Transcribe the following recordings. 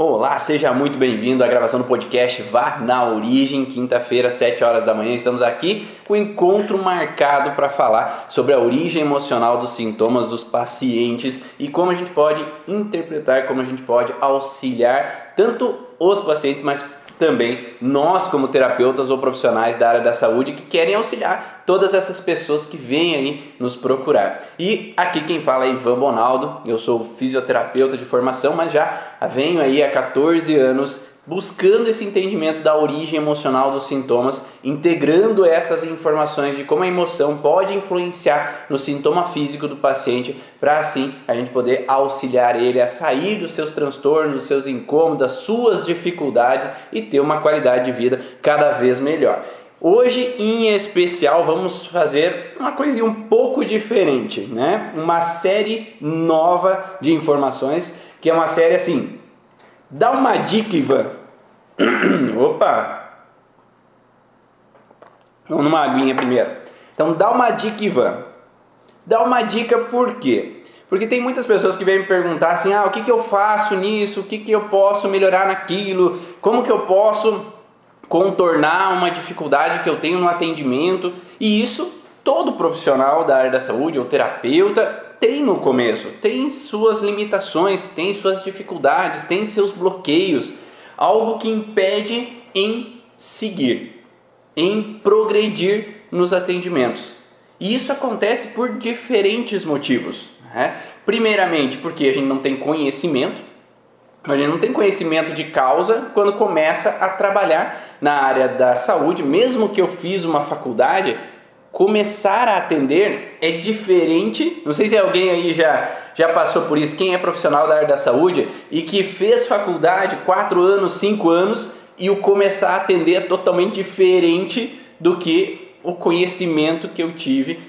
Olá, seja muito bem-vindo à gravação do podcast Vá na Origem, quinta-feira, 7 horas da manhã. Estamos aqui com o encontro marcado para falar sobre a origem emocional dos sintomas dos pacientes e como a gente pode interpretar, como a gente pode auxiliar tanto os pacientes, mas também nós, como terapeutas ou profissionais da área da saúde, que querem auxiliar todas essas pessoas que vêm aí nos procurar. E aqui quem fala é Ivan Bonaldo, eu sou fisioterapeuta de formação, mas já venho aí há 14 anos buscando esse entendimento da origem emocional dos sintomas, integrando essas informações de como a emoção pode influenciar no sintoma físico do paciente, para assim a gente poder auxiliar ele a sair dos seus transtornos, dos seus incômodos, das suas dificuldades e ter uma qualidade de vida cada vez melhor. Hoje, em especial, vamos fazer uma coisinha um pouco diferente, né? Uma série nova de informações, que é uma série assim. Dá uma dica, Ivan, Opa! Vamos numa aguinha primeiro. Então dá uma dica, Ivan. Dá uma dica por quê? Porque tem muitas pessoas que vêm me perguntar assim: ah, o que, que eu faço nisso? O que, que eu posso melhorar naquilo? Como que eu posso contornar uma dificuldade que eu tenho no atendimento? E isso todo profissional da área da saúde ou terapeuta tem no começo, tem suas limitações, tem suas dificuldades, tem seus bloqueios algo que impede em seguir, em progredir nos atendimentos. E isso acontece por diferentes motivos. Né? Primeiramente, porque a gente não tem conhecimento, a gente não tem conhecimento de causa quando começa a trabalhar na área da saúde, mesmo que eu fiz uma faculdade, começar a atender é diferente. Não sei se alguém aí já, já passou por isso, quem é profissional da área da saúde e que fez faculdade quatro anos, cinco anos e o começar a atender é totalmente diferente do que o conhecimento que eu tive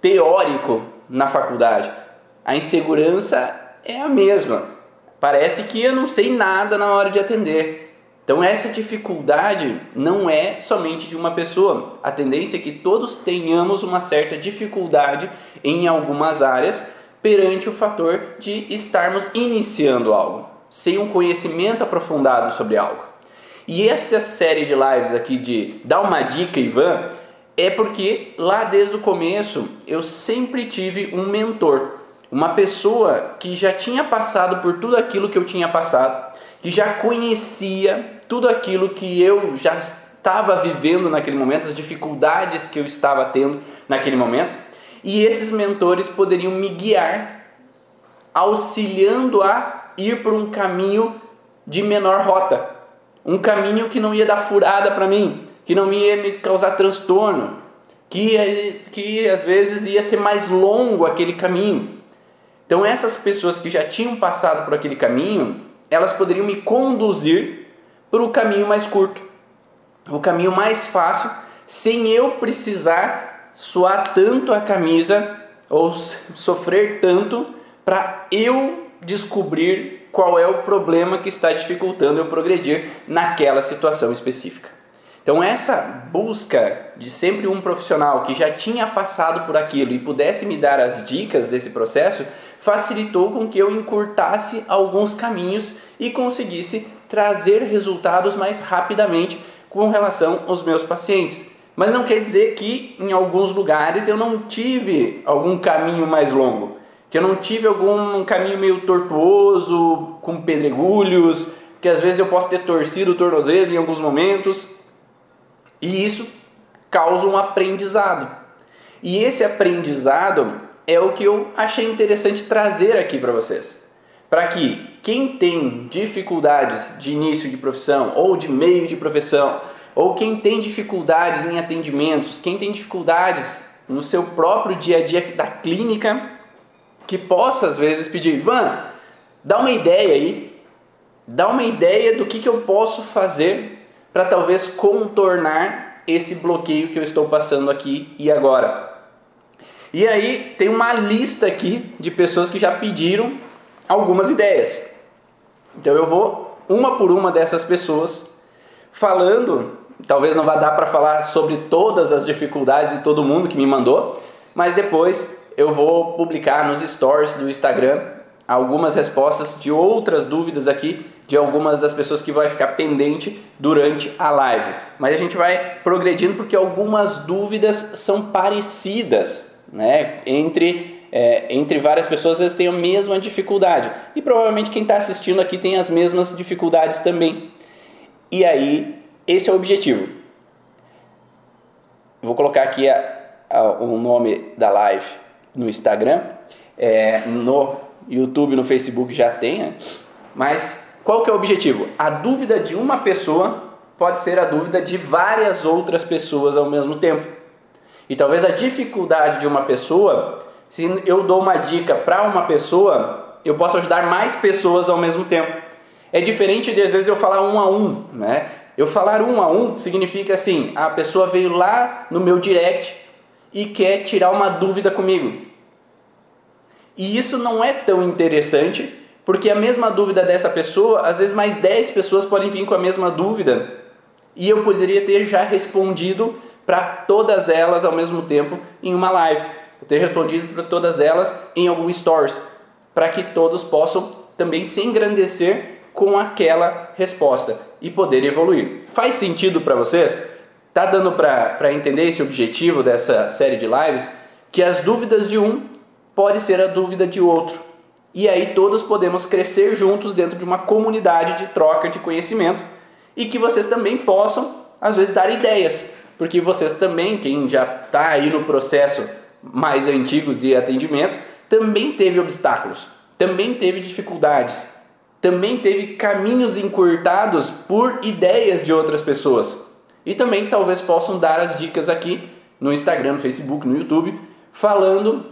teórico na faculdade. A insegurança é a mesma. Parece que eu não sei nada na hora de atender. Então, essa dificuldade não é somente de uma pessoa. A tendência é que todos tenhamos uma certa dificuldade em algumas áreas perante o fator de estarmos iniciando algo, sem um conhecimento aprofundado sobre algo. E essa série de lives aqui de Dá uma dica, Ivan, é porque lá desde o começo eu sempre tive um mentor, uma pessoa que já tinha passado por tudo aquilo que eu tinha passado, que já conhecia tudo aquilo que eu já estava vivendo naquele momento, as dificuldades que eu estava tendo naquele momento, e esses mentores poderiam me guiar, auxiliando a ir por um caminho de menor rota, um caminho que não ia dar furada para mim, que não ia me causar transtorno, que, que às vezes ia ser mais longo aquele caminho. Então, essas pessoas que já tinham passado por aquele caminho, elas poderiam me conduzir para o caminho mais curto, o caminho mais fácil, sem eu precisar suar tanto a camisa ou sofrer tanto para eu descobrir qual é o problema que está dificultando eu progredir naquela situação específica. Então, essa busca de sempre um profissional que já tinha passado por aquilo e pudesse me dar as dicas desse processo facilitou com que eu encurtasse alguns caminhos e conseguisse trazer resultados mais rapidamente com relação aos meus pacientes. Mas não quer dizer que em alguns lugares eu não tive algum caminho mais longo, que eu não tive algum caminho meio tortuoso, com pedregulhos, que às vezes eu posso ter torcido o tornozelo em alguns momentos. E isso causa um aprendizado. E esse aprendizado é o que eu achei interessante trazer aqui para vocês. Para que quem tem dificuldades de início de profissão ou de meio de profissão, ou quem tem dificuldades em atendimentos, quem tem dificuldades no seu próprio dia a dia da clínica, que possa às vezes pedir, Ivan, dá uma ideia aí, dá uma ideia do que, que eu posso fazer para talvez contornar esse bloqueio que eu estou passando aqui e agora. E aí tem uma lista aqui de pessoas que já pediram algumas ideias. Então eu vou uma por uma dessas pessoas falando, talvez não vá dar para falar sobre todas as dificuldades de todo mundo que me mandou, mas depois eu vou publicar nos stories do Instagram algumas respostas de outras dúvidas aqui de algumas das pessoas que vai ficar pendente durante a live. Mas a gente vai progredindo porque algumas dúvidas são parecidas, né? Entre é, entre várias pessoas eles têm a mesma dificuldade e provavelmente quem está assistindo aqui tem as mesmas dificuldades também. E aí esse é o objetivo. Vou colocar aqui a, a, o nome da live no Instagram, é, no YouTube, no Facebook já tem, né? mas qual que é o objetivo? A dúvida de uma pessoa pode ser a dúvida de várias outras pessoas ao mesmo tempo. E talvez a dificuldade de uma pessoa, se eu dou uma dica para uma pessoa, eu posso ajudar mais pessoas ao mesmo tempo. É diferente de às vezes eu falar um a um, né? Eu falar um a um significa assim, a pessoa veio lá no meu direct e quer tirar uma dúvida comigo. E isso não é tão interessante, porque a mesma dúvida dessa pessoa, às vezes mais 10 pessoas podem vir com a mesma dúvida. E eu poderia ter já respondido para todas elas ao mesmo tempo em uma live. Eu ter respondido para todas elas em algum stories, para que todos possam também se engrandecer com aquela resposta e poder evoluir. Faz sentido para vocês? Tá dando para entender esse objetivo dessa série de lives? Que as dúvidas de um pode ser a dúvida de outro. E aí todos podemos crescer juntos dentro de uma comunidade de troca de conhecimento e que vocês também possam, às vezes, dar ideias, porque vocês também, quem já está aí no processo mais antigo de atendimento, também teve obstáculos, também teve dificuldades, também teve caminhos encurtados por ideias de outras pessoas. E também talvez possam dar as dicas aqui no Instagram, no Facebook, no YouTube, falando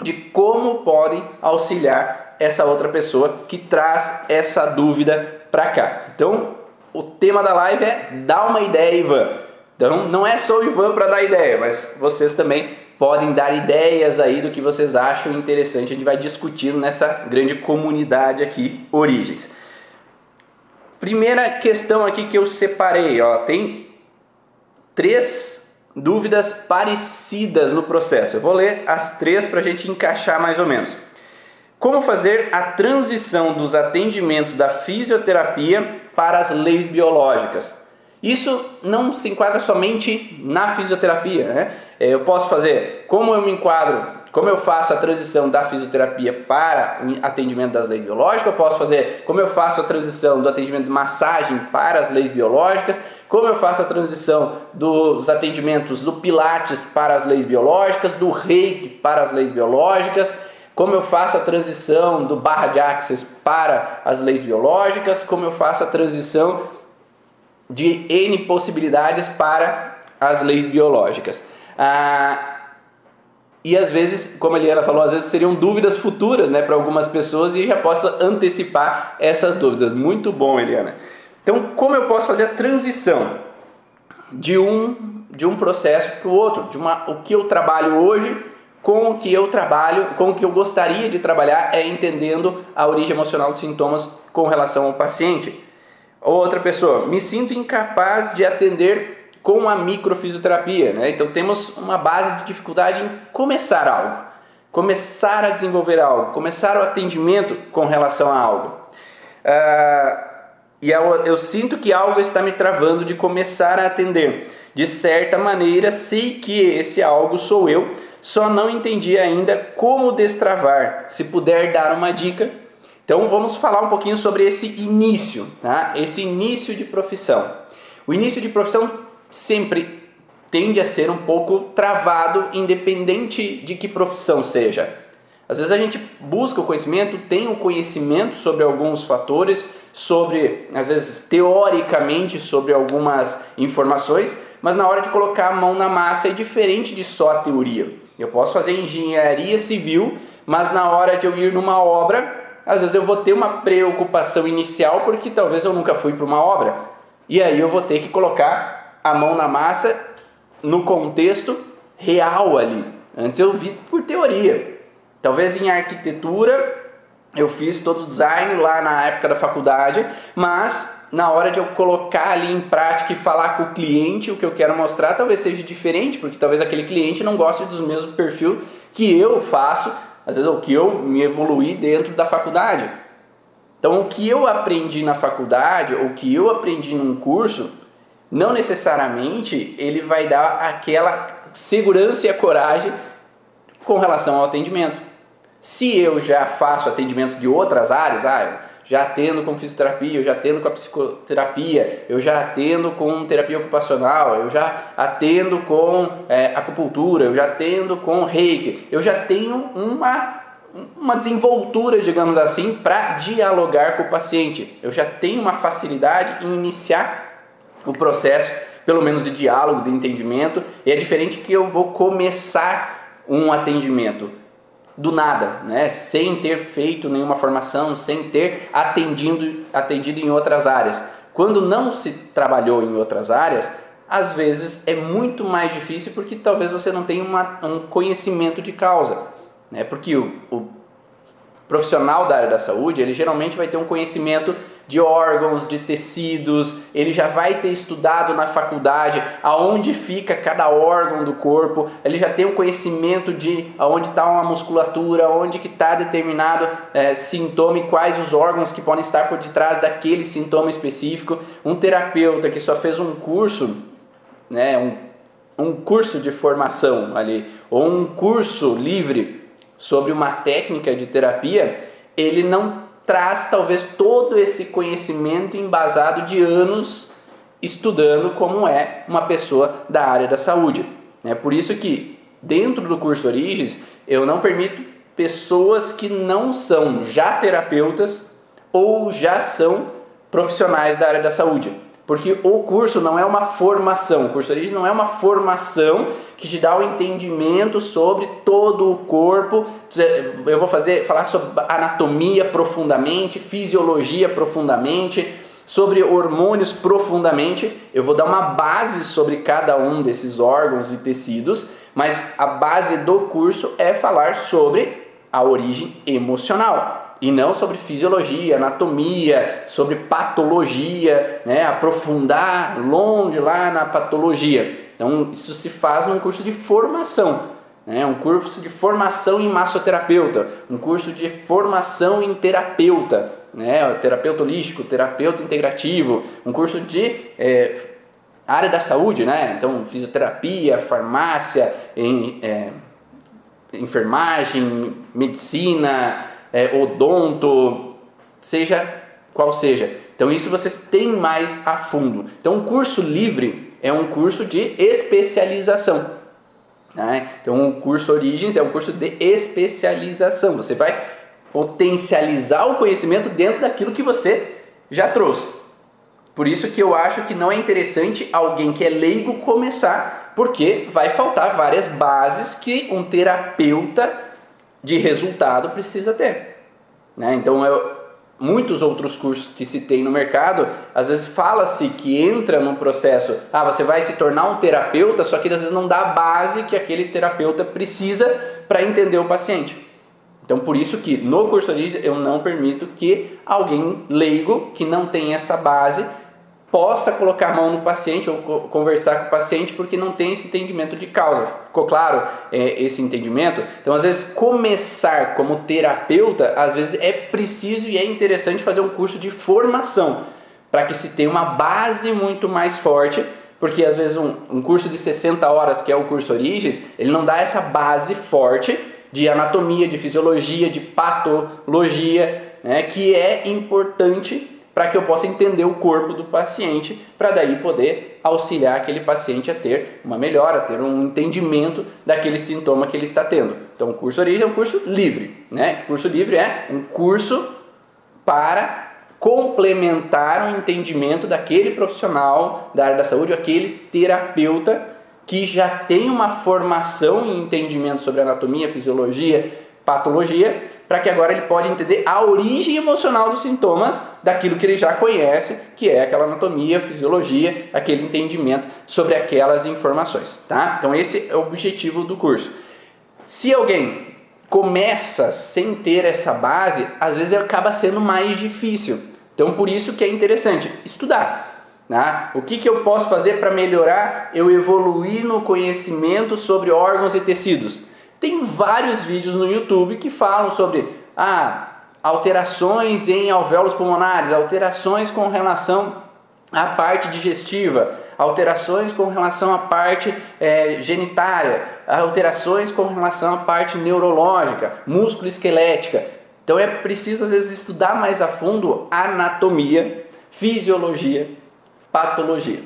de como podem auxiliar essa outra pessoa que traz essa dúvida para cá. Então, o tema da live é dar uma ideia, Ivan. Então, não é só o Ivan para dar ideia, mas vocês também podem dar ideias aí do que vocês acham interessante. A gente vai discutindo nessa grande comunidade aqui, Origens. Primeira questão aqui que eu separei, ó, tem três dúvidas parecidas no processo. Eu vou ler as três para a gente encaixar mais ou menos. Como fazer a transição dos atendimentos da fisioterapia para as leis biológicas? Isso não se enquadra somente na fisioterapia, né? É, eu posso fazer como eu me enquadro, como eu faço a transição da fisioterapia para o atendimento das leis biológicas, eu posso fazer como eu faço a transição do atendimento de massagem para as leis biológicas, como eu faço a transição dos atendimentos do Pilates para as leis biológicas, do Reiki para as leis biológicas, como eu faço a transição do barra de Access para as leis biológicas, como eu faço a transição de N possibilidades para as leis biológicas. Ah, e às vezes, como a Eliana falou, às vezes seriam dúvidas futuras né, para algumas pessoas e já posso antecipar essas dúvidas. Muito bom, Eliana. Então, como eu posso fazer a transição de um de um processo para o outro, de uma, o que eu trabalho hoje com o que eu trabalho, com o que eu gostaria de trabalhar é entendendo a origem emocional dos sintomas com relação ao paciente. Outra pessoa, me sinto incapaz de atender com a microfisioterapia, né? Então temos uma base de dificuldade em começar algo, começar a desenvolver algo, começar o atendimento com relação a algo. Uh, e eu, eu sinto que algo está me travando de começar a atender. De certa maneira, sei que esse algo sou eu, só não entendi ainda como destravar. Se puder dar uma dica. Então vamos falar um pouquinho sobre esse início, tá? Esse início de profissão. O início de profissão sempre tende a ser um pouco travado, independente de que profissão seja. Às vezes a gente busca o conhecimento, tem o conhecimento sobre alguns fatores, sobre, às vezes teoricamente, sobre algumas informações, mas na hora de colocar a mão na massa é diferente de só a teoria. Eu posso fazer engenharia civil, mas na hora de eu ir numa obra, às vezes eu vou ter uma preocupação inicial porque talvez eu nunca fui para uma obra. E aí eu vou ter que colocar a mão na massa no contexto real ali. Antes eu vi por teoria. Talvez em arquitetura eu fiz todo o design lá na época da faculdade, mas na hora de eu colocar ali em prática e falar com o cliente o que eu quero mostrar, talvez seja diferente, porque talvez aquele cliente não goste do mesmo perfil que eu faço às vezes o que eu me evoluí dentro da faculdade. Então, o que eu aprendi na faculdade, o que eu aprendi num curso, não necessariamente ele vai dar aquela segurança e a coragem com relação ao atendimento. Se eu já faço atendimentos de outras áreas, ah, já atendo com fisioterapia, eu já atendo com a psicoterapia, eu já atendo com terapia ocupacional, eu já atendo com é, acupuntura, eu já atendo com reiki, eu já tenho uma, uma desenvoltura, digamos assim, para dialogar com o paciente. Eu já tenho uma facilidade em iniciar o processo, pelo menos de diálogo, de entendimento, e é diferente que eu vou começar um atendimento do nada, né? sem ter feito nenhuma formação, sem ter atendido, atendido em outras áreas. Quando não se trabalhou em outras áreas, às vezes é muito mais difícil porque talvez você não tenha uma, um conhecimento de causa. Né? Porque o, o profissional da área da saúde, ele geralmente vai ter um conhecimento de órgãos, de tecidos, ele já vai ter estudado na faculdade aonde fica cada órgão do corpo, ele já tem um conhecimento de aonde está uma musculatura, onde que está determinado é, sintoma e quais os órgãos que podem estar por detrás daquele sintoma específico. Um terapeuta que só fez um curso, né, um, um curso de formação ali, ou um curso livre sobre uma técnica de terapia, ele não traz talvez todo esse conhecimento embasado de anos estudando como é uma pessoa da área da saúde. É por isso que dentro do curso Origens eu não permito pessoas que não são já terapeutas ou já são profissionais da área da saúde. Porque o curso não é uma formação, o curso de origem não é uma formação que te dá o um entendimento sobre todo o corpo. Eu vou fazer falar sobre anatomia profundamente, fisiologia profundamente, sobre hormônios profundamente. Eu vou dar uma base sobre cada um desses órgãos e tecidos, mas a base do curso é falar sobre a origem emocional e não sobre fisiologia, anatomia, sobre patologia, né? aprofundar longe lá na patologia. Então, isso se faz num curso de formação, né? um curso de formação em massoterapeuta, um curso de formação em terapeuta, né? terapeuta holístico, terapeuta integrativo, um curso de é, área da saúde, né? então fisioterapia, farmácia, em, é, enfermagem, medicina, é, odonto, seja qual seja. Então isso vocês têm mais a fundo. Então o curso livre é um curso de especialização. Né? Então o curso Origens é um curso de especialização. Você vai potencializar o conhecimento dentro daquilo que você já trouxe. Por isso que eu acho que não é interessante alguém que é leigo começar, porque vai faltar várias bases que um terapeuta de resultado precisa ter. Né? Então, eu, muitos outros cursos que se tem no mercado, às vezes fala-se que entra num processo, ah, você vai se tornar um terapeuta, só que às vezes não dá a base que aquele terapeuta precisa para entender o paciente. Então, por isso que no curso Origem eu não permito que alguém leigo que não tem essa base possa colocar a mão no paciente ou conversar com o paciente porque não tem esse entendimento de causa. Ficou claro é, esse entendimento? Então, às vezes, começar como terapeuta, às vezes é preciso e é interessante fazer um curso de formação para que se tenha uma base muito mais forte porque às vezes um, um, curso de 60 horas, que é o curso Origens, ele não dá essa base forte de anatomia, de fisiologia, de patologia, né, que é importante para que eu possa entender o corpo do paciente, para daí poder auxiliar aquele paciente a ter uma melhora, a ter um entendimento daquele sintoma que ele está tendo. Então, o curso Origem é um curso livre, né? O curso livre é um curso para complementar o entendimento daquele profissional da área da saúde, aquele terapeuta que já tem uma formação e entendimento sobre anatomia, fisiologia, patologia, para que agora ele pode entender a origem emocional dos sintomas daquilo que ele já conhece, que é aquela anatomia, fisiologia, aquele entendimento sobre aquelas informações, tá? Então esse é o objetivo do curso. Se alguém começa sem ter essa base, às vezes acaba sendo mais difícil. Então por isso que é interessante estudar. Né? O que, que eu posso fazer para melhorar eu evoluir no conhecimento sobre órgãos e tecidos? Tem vários vídeos no YouTube que falam sobre ah, alterações em alvéolos pulmonares, alterações com relação à parte digestiva, alterações com relação à parte é, genitária, alterações com relação à parte neurológica, músculo esquelética. Então é preciso às vezes estudar mais a fundo anatomia, fisiologia, patologia,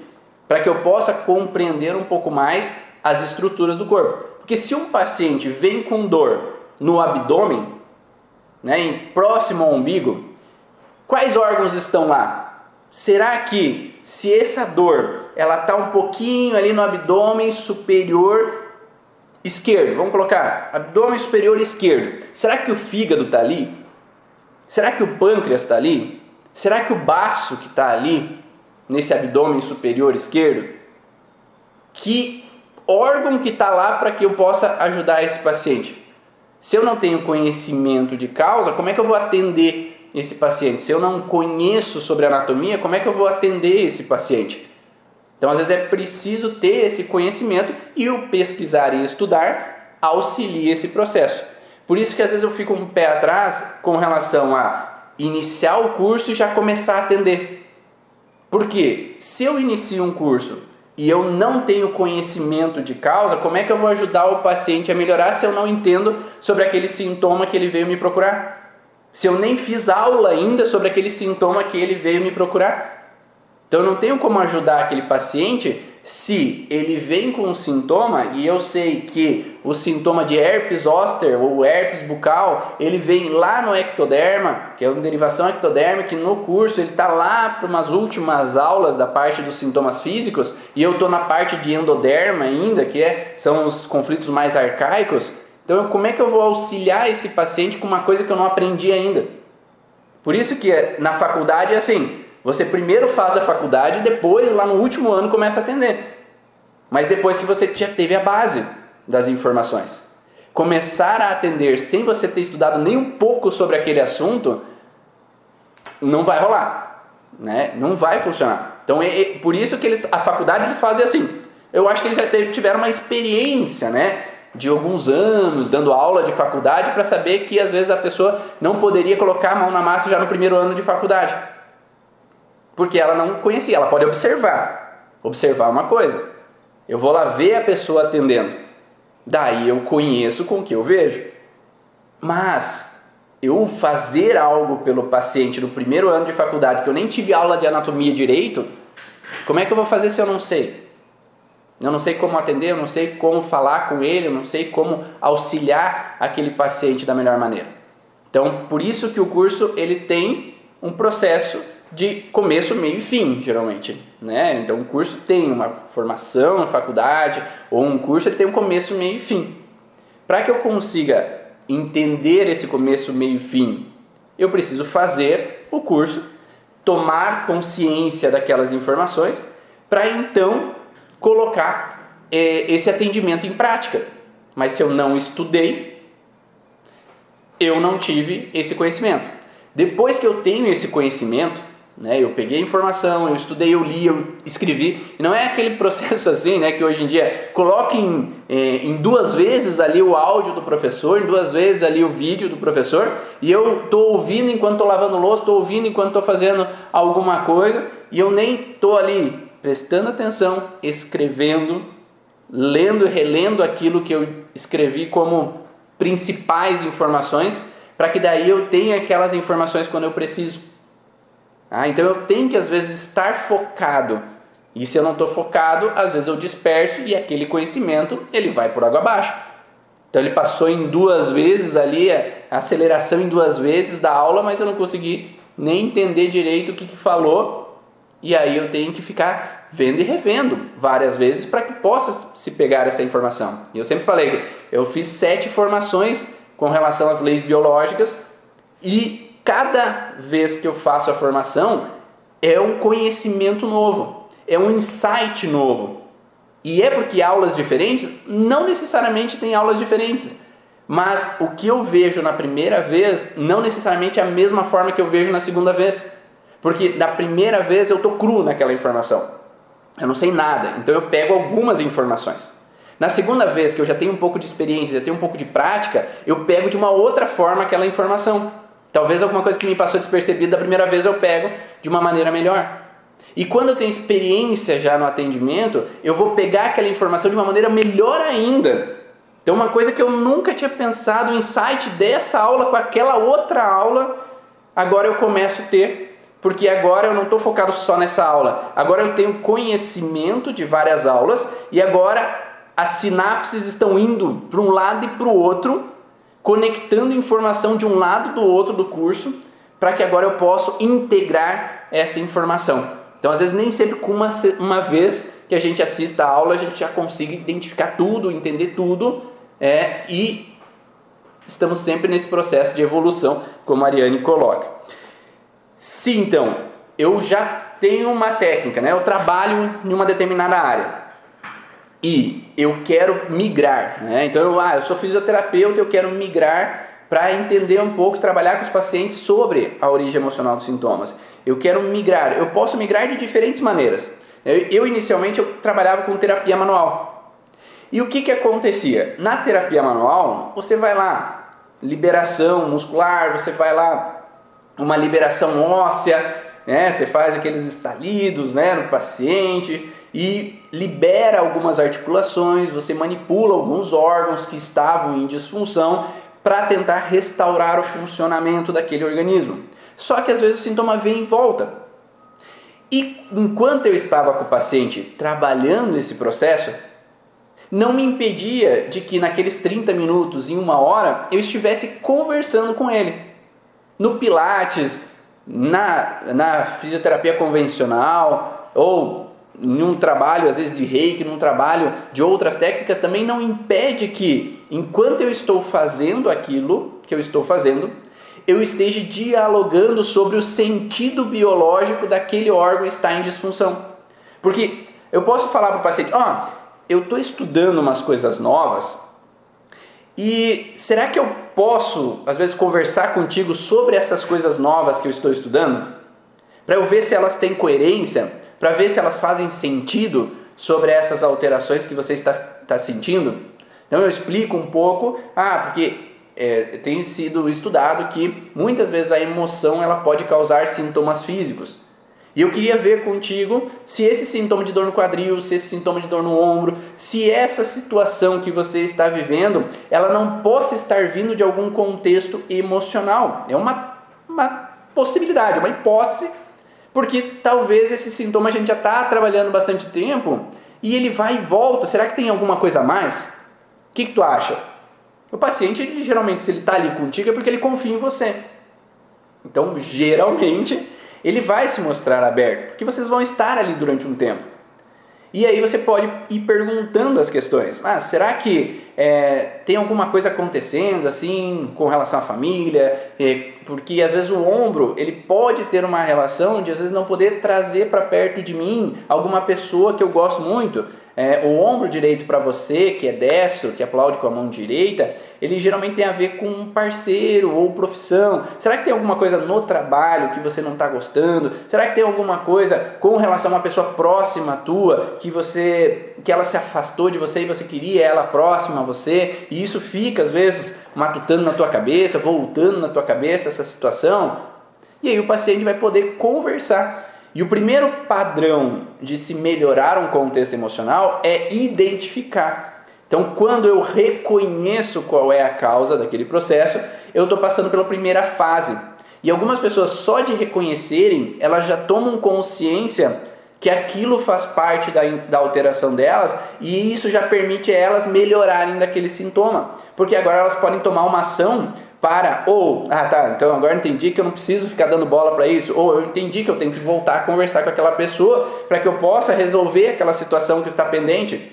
para que eu possa compreender um pouco mais as estruturas do corpo. Porque se um paciente vem com dor no abdômen, né, em próximo ao umbigo, quais órgãos estão lá? Será que se essa dor ela está um pouquinho ali no abdômen superior esquerdo, vamos colocar abdômen superior esquerdo, será que o fígado está ali? Será que o pâncreas está ali? Será que o baço que está ali nesse abdômen superior esquerdo? Que órgão que está lá para que eu possa ajudar esse paciente? Se eu não tenho conhecimento de causa, como é que eu vou atender esse paciente. Se eu não conheço sobre anatomia, como é que eu vou atender esse paciente? Então, às vezes é preciso ter esse conhecimento e o pesquisar e estudar auxilia esse processo. Por isso que às vezes eu fico um pé atrás com relação a iniciar o curso e já começar a atender. Porque se eu inicio um curso e eu não tenho conhecimento de causa, como é que eu vou ajudar o paciente a melhorar se eu não entendo sobre aquele sintoma que ele veio me procurar? se eu nem fiz aula ainda sobre aquele sintoma que ele veio me procurar? Então eu não tenho como ajudar aquele paciente se ele vem com um sintoma e eu sei que o sintoma de herpes zoster ou herpes bucal, ele vem lá no ectoderma, que é uma derivação ectodérmica, que no curso ele está lá para umas últimas aulas da parte dos sintomas físicos e eu estou na parte de endoderma ainda, que é, são os conflitos mais arcaicos. Então, como é que eu vou auxiliar esse paciente com uma coisa que eu não aprendi ainda? Por isso que na faculdade é assim: você primeiro faz a faculdade e depois, lá no último ano, começa a atender. Mas depois que você já teve a base das informações. Começar a atender sem você ter estudado nem um pouco sobre aquele assunto, não vai rolar. Né? Não vai funcionar. Então, é, é por isso que eles, a faculdade eles fazem assim. Eu acho que eles já tiveram uma experiência, né? de alguns anos dando aula de faculdade para saber que às vezes a pessoa não poderia colocar a mão na massa já no primeiro ano de faculdade. Porque ela não conhecia, ela pode observar. Observar uma coisa. Eu vou lá ver a pessoa atendendo. Daí eu conheço com o que eu vejo. Mas eu fazer algo pelo paciente no primeiro ano de faculdade que eu nem tive aula de anatomia direito, como é que eu vou fazer se eu não sei? Eu não sei como atender, eu não sei como falar com ele, eu não sei como auxiliar aquele paciente da melhor maneira. Então, por isso que o curso ele tem um processo de começo, meio e fim, geralmente, né? Então, o curso tem uma formação na faculdade ou um curso ele tem um começo, meio e fim. Para que eu consiga entender esse começo, meio e fim, eu preciso fazer o curso, tomar consciência daquelas informações, para então colocar é, esse atendimento em prática. Mas se eu não estudei, eu não tive esse conhecimento. Depois que eu tenho esse conhecimento, né, eu peguei a informação, eu estudei, eu li, eu escrevi. E não é aquele processo assim, né, que hoje em dia coloque em, é, em duas vezes ali o áudio do professor, em duas vezes ali o vídeo do professor, e eu estou ouvindo enquanto estou lavando louça, estou ouvindo enquanto estou fazendo alguma coisa, e eu nem estou ali prestando atenção, escrevendo, lendo e relendo aquilo que eu escrevi como principais informações, para que daí eu tenha aquelas informações quando eu preciso. Ah, então eu tenho que às vezes estar focado. E se eu não estou focado, às vezes eu disperso e aquele conhecimento ele vai por água abaixo. Então ele passou em duas vezes ali, a aceleração em duas vezes da aula, mas eu não consegui nem entender direito o que, que falou e aí eu tenho que ficar vendo e revendo várias vezes para que possa se pegar essa informação. E eu sempre falei que eu fiz sete formações com relação às leis biológicas e cada vez que eu faço a formação é um conhecimento novo, é um insight novo. E é porque aulas diferentes não necessariamente tem aulas diferentes. Mas o que eu vejo na primeira vez não necessariamente é a mesma forma que eu vejo na segunda vez. Porque da primeira vez eu tô cru naquela informação. Eu não sei nada, então eu pego algumas informações. Na segunda vez que eu já tenho um pouco de experiência, já tenho um pouco de prática, eu pego de uma outra forma aquela informação. Talvez alguma coisa que me passou despercebida da primeira vez eu pego de uma maneira melhor. E quando eu tenho experiência já no atendimento, eu vou pegar aquela informação de uma maneira melhor ainda. Então, uma coisa que eu nunca tinha pensado, o insight dessa aula com aquela outra aula, agora eu começo a ter, porque agora eu não estou focado só nessa aula. Agora eu tenho conhecimento de várias aulas e agora as sinapses estão indo para um lado e para o outro, conectando informação de um lado do outro do curso, para que agora eu possa integrar essa informação. Então, às vezes, nem sempre com uma, uma vez que a gente assista a aula, a gente já consiga identificar tudo, entender tudo, é, e estamos sempre nesse processo de evolução, como a Ariane coloca. Se então eu já tenho uma técnica, né? eu trabalho em uma determinada área, e eu quero migrar, né? então eu, ah, eu sou fisioterapeuta, eu quero migrar para entender um pouco, trabalhar com os pacientes sobre a origem emocional dos sintomas. Eu quero migrar, eu posso migrar de diferentes maneiras. Eu, eu inicialmente eu trabalhava com terapia manual. E o que, que acontecia? Na terapia manual, você vai lá, liberação muscular, você vai lá, uma liberação óssea, né? você faz aqueles estalidos né, no paciente, e libera algumas articulações, você manipula alguns órgãos que estavam em disfunção para tentar restaurar o funcionamento daquele organismo. Só que às vezes o sintoma vem e volta. E enquanto eu estava com o paciente trabalhando esse processo, não me impedia de que naqueles 30 minutos, em uma hora, eu estivesse conversando com ele. No Pilates, na, na fisioterapia convencional, ou num trabalho, às vezes de reiki, num trabalho de outras técnicas, também não impede que, enquanto eu estou fazendo aquilo que eu estou fazendo, eu esteja dialogando sobre o sentido biológico daquele órgão estar em disfunção. Porque eu posso falar para o paciente: ó, oh, eu estou estudando umas coisas novas e será que eu posso, às vezes, conversar contigo sobre essas coisas novas que eu estou estudando? Para eu ver se elas têm coerência para ver se elas fazem sentido sobre essas alterações que você está, está sentindo. Então eu explico um pouco, ah, porque é, tem sido estudado que muitas vezes a emoção ela pode causar sintomas físicos. E eu queria ver contigo se esse sintoma de dor no quadril, se esse sintoma de dor no ombro, se essa situação que você está vivendo, ela não possa estar vindo de algum contexto emocional. É uma, uma possibilidade, uma hipótese porque talvez esse sintoma a gente já está trabalhando bastante tempo e ele vai e volta. Será que tem alguma coisa a mais? O que, que tu acha? O paciente, ele, geralmente, se ele está ali contigo é porque ele confia em você. Então, geralmente, ele vai se mostrar aberto, porque vocês vão estar ali durante um tempo. E aí você pode ir perguntando as questões. Ah, será que é, tem alguma coisa acontecendo assim com relação à família? É, porque às vezes o ombro ele pode ter uma relação de às vezes não poder trazer para perto de mim alguma pessoa que eu gosto muito é, o ombro direito para você, que é destro, que aplaude com a mão direita, ele geralmente tem a ver com um parceiro ou profissão. Será que tem alguma coisa no trabalho que você não está gostando? Será que tem alguma coisa com relação a uma pessoa próxima tua que você, que ela se afastou de você e você queria ela próxima a você? E isso fica às vezes matutando na tua cabeça, voltando na tua cabeça essa situação. E aí o paciente vai poder conversar e o primeiro padrão de se melhorar um contexto emocional é identificar. Então, quando eu reconheço qual é a causa daquele processo, eu estou passando pela primeira fase. E algumas pessoas, só de reconhecerem, elas já tomam consciência que aquilo faz parte da, da alteração delas e isso já permite elas melhorarem daquele sintoma. Porque agora elas podem tomar uma ação para, ou, ah tá, então agora entendi que eu não preciso ficar dando bola para isso, ou eu entendi que eu tenho que voltar a conversar com aquela pessoa para que eu possa resolver aquela situação que está pendente.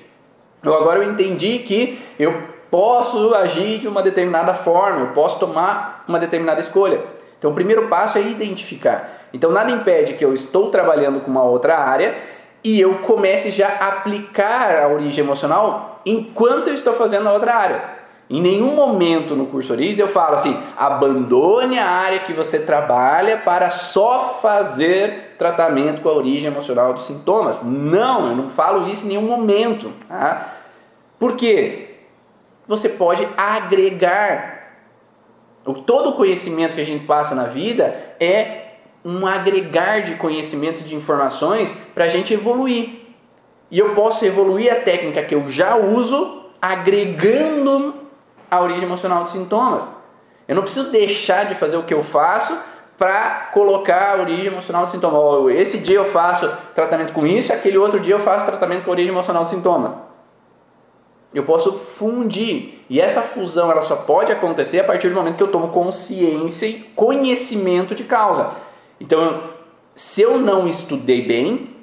Ou agora eu entendi que eu posso agir de uma determinada forma, eu posso tomar uma determinada escolha. Então o primeiro passo é identificar. Então nada impede que eu estou trabalhando com uma outra área e eu comece já a aplicar a origem emocional enquanto eu estou fazendo a outra área. Em nenhum momento no curso Origens eu falo assim: abandone a área que você trabalha para só fazer tratamento com a origem emocional dos sintomas. Não, eu não falo isso em nenhum momento. Tá? Por quê? Você pode agregar. Todo o conhecimento que a gente passa na vida é um agregar de conhecimento de informações para a gente evoluir. E eu posso evoluir a técnica que eu já uso, agregando a origem emocional dos sintomas. Eu não preciso deixar de fazer o que eu faço para colocar a origem emocional dos sintomas. Esse dia eu faço tratamento com isso, aquele outro dia eu faço tratamento com a origem emocional dos sintomas. Eu posso fundir. E essa fusão ela só pode acontecer a partir do momento que eu tomo consciência e conhecimento de causa. Então, se eu não estudei bem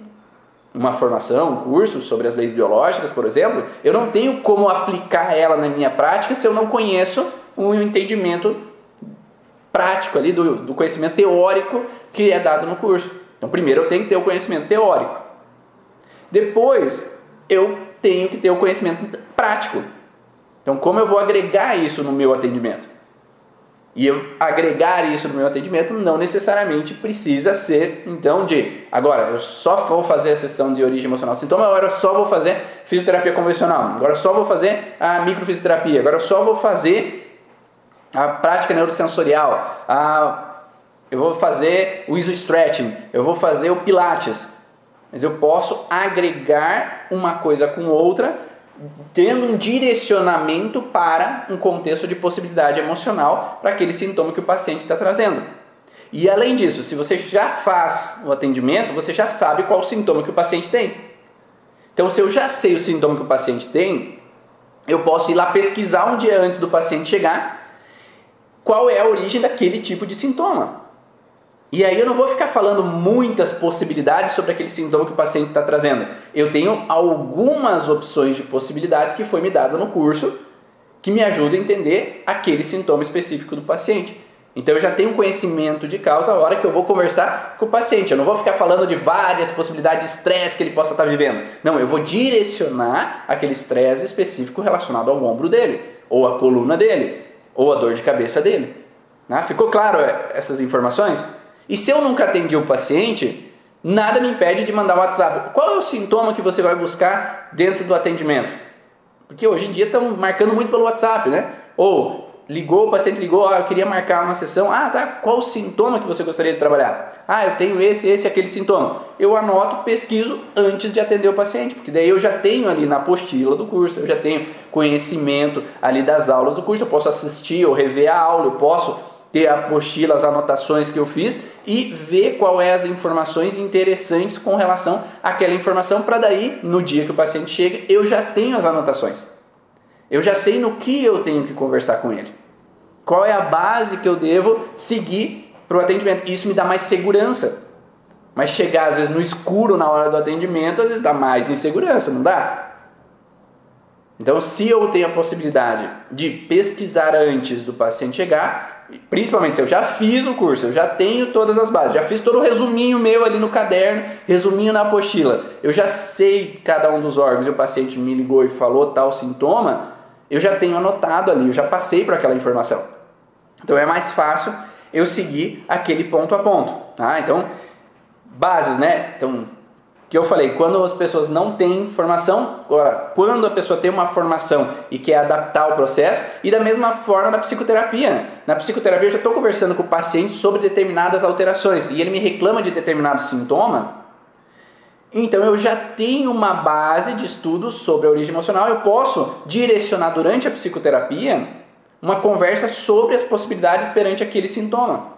uma formação, um curso sobre as leis biológicas, por exemplo, eu não tenho como aplicar ela na minha prática se eu não conheço um entendimento prático ali do, do conhecimento teórico que é dado no curso. Então, primeiro eu tenho que ter o conhecimento teórico. Depois, eu tenho que ter o conhecimento prático. Então, como eu vou agregar isso no meu atendimento? E eu agregar isso no meu atendimento não necessariamente precisa ser, então, de agora eu só vou fazer a sessão de origem emocional sintoma, agora eu só vou fazer fisioterapia convencional, agora eu só vou fazer a microfisioterapia, agora eu só vou fazer a prática neurosensorial, a, eu vou fazer o iso-stretching, eu vou fazer o pilates. Mas eu posso agregar uma coisa com outra tendo um direcionamento para um contexto de possibilidade emocional para aquele sintoma que o paciente está trazendo. E além disso, se você já faz o atendimento, você já sabe qual sintoma que o paciente tem. Então, se eu já sei o sintoma que o paciente tem, eu posso ir lá pesquisar um dia antes do paciente chegar qual é a origem daquele tipo de sintoma. E aí eu não vou ficar falando muitas possibilidades sobre aquele sintoma que o paciente está trazendo. Eu tenho algumas opções de possibilidades que foi me dada no curso que me ajudam a entender aquele sintoma específico do paciente. Então eu já tenho conhecimento de causa a hora que eu vou conversar com o paciente. Eu não vou ficar falando de várias possibilidades de estresse que ele possa estar tá vivendo. Não, eu vou direcionar aquele estresse específico relacionado ao ombro dele, ou à coluna dele, ou à dor de cabeça dele. Ah, ficou claro eh, essas informações? E se eu nunca atendi o paciente, nada me impede de mandar WhatsApp. Qual é o sintoma que você vai buscar dentro do atendimento? Porque hoje em dia estão marcando muito pelo WhatsApp, né? Ou ligou, o paciente ligou, ah, eu queria marcar uma sessão. Ah, tá. Qual o sintoma que você gostaria de trabalhar? Ah, eu tenho esse, esse, aquele sintoma. Eu anoto, pesquiso antes de atender o paciente, porque daí eu já tenho ali na apostila do curso, eu já tenho conhecimento ali das aulas do curso, eu posso assistir ou rever a aula, eu posso ter a apostila, as anotações que eu fiz e ver qual é as informações interessantes com relação àquela informação para daí, no dia que o paciente chega, eu já tenho as anotações. Eu já sei no que eu tenho que conversar com ele. Qual é a base que eu devo seguir para o atendimento. Isso me dá mais segurança. Mas chegar às vezes no escuro na hora do atendimento, às vezes dá mais insegurança, não dá? Então, se eu tenho a possibilidade de pesquisar antes do paciente chegar, principalmente se eu já fiz o curso, eu já tenho todas as bases, já fiz todo o resuminho meu ali no caderno, resuminho na apostila, eu já sei cada um dos órgãos e o paciente me ligou e falou tal sintoma, eu já tenho anotado ali, eu já passei por aquela informação. Então é mais fácil eu seguir aquele ponto a ponto. Tá? Então, bases, né? Então, que eu falei, quando as pessoas não têm formação, agora, quando a pessoa tem uma formação e quer adaptar o processo, e da mesma forma na psicoterapia. Na psicoterapia eu já estou conversando com o paciente sobre determinadas alterações e ele me reclama de determinado sintoma, então eu já tenho uma base de estudos sobre a origem emocional, eu posso direcionar durante a psicoterapia uma conversa sobre as possibilidades perante aquele sintoma.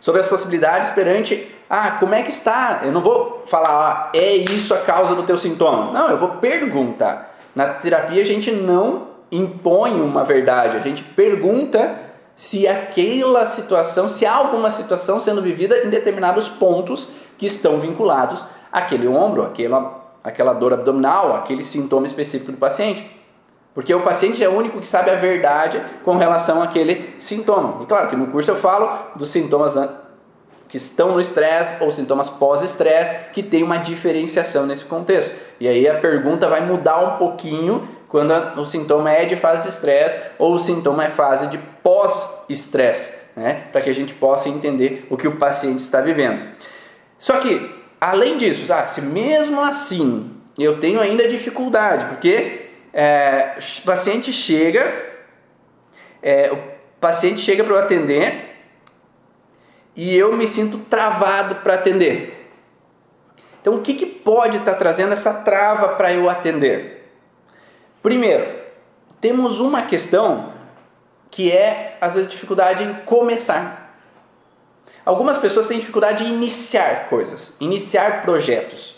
Sobre as possibilidades perante ah, como é que está? Eu não vou falar, ah, é isso a causa do teu sintoma. Não, eu vou perguntar. Na terapia a gente não impõe uma verdade, a gente pergunta se aquela situação, se há alguma situação sendo vivida em determinados pontos que estão vinculados àquele ombro, àquela, àquela dor abdominal, aquele sintoma específico do paciente. Porque o paciente é o único que sabe a verdade com relação àquele sintoma. E claro que no curso eu falo dos sintomas que estão no estresse ou sintomas pós-estresse, que tem uma diferenciação nesse contexto. E aí a pergunta vai mudar um pouquinho quando o sintoma é de fase de estresse ou o sintoma é fase de pós-estresse, né? para que a gente possa entender o que o paciente está vivendo. Só que, além disso, ah, se mesmo assim eu tenho ainda dificuldade, porque é, o paciente chega, é, o paciente chega para eu atender e eu me sinto travado para atender. Então, o que, que pode estar tá trazendo essa trava para eu atender? Primeiro, temos uma questão que é, às vezes, dificuldade em começar. Algumas pessoas têm dificuldade em iniciar coisas, iniciar projetos,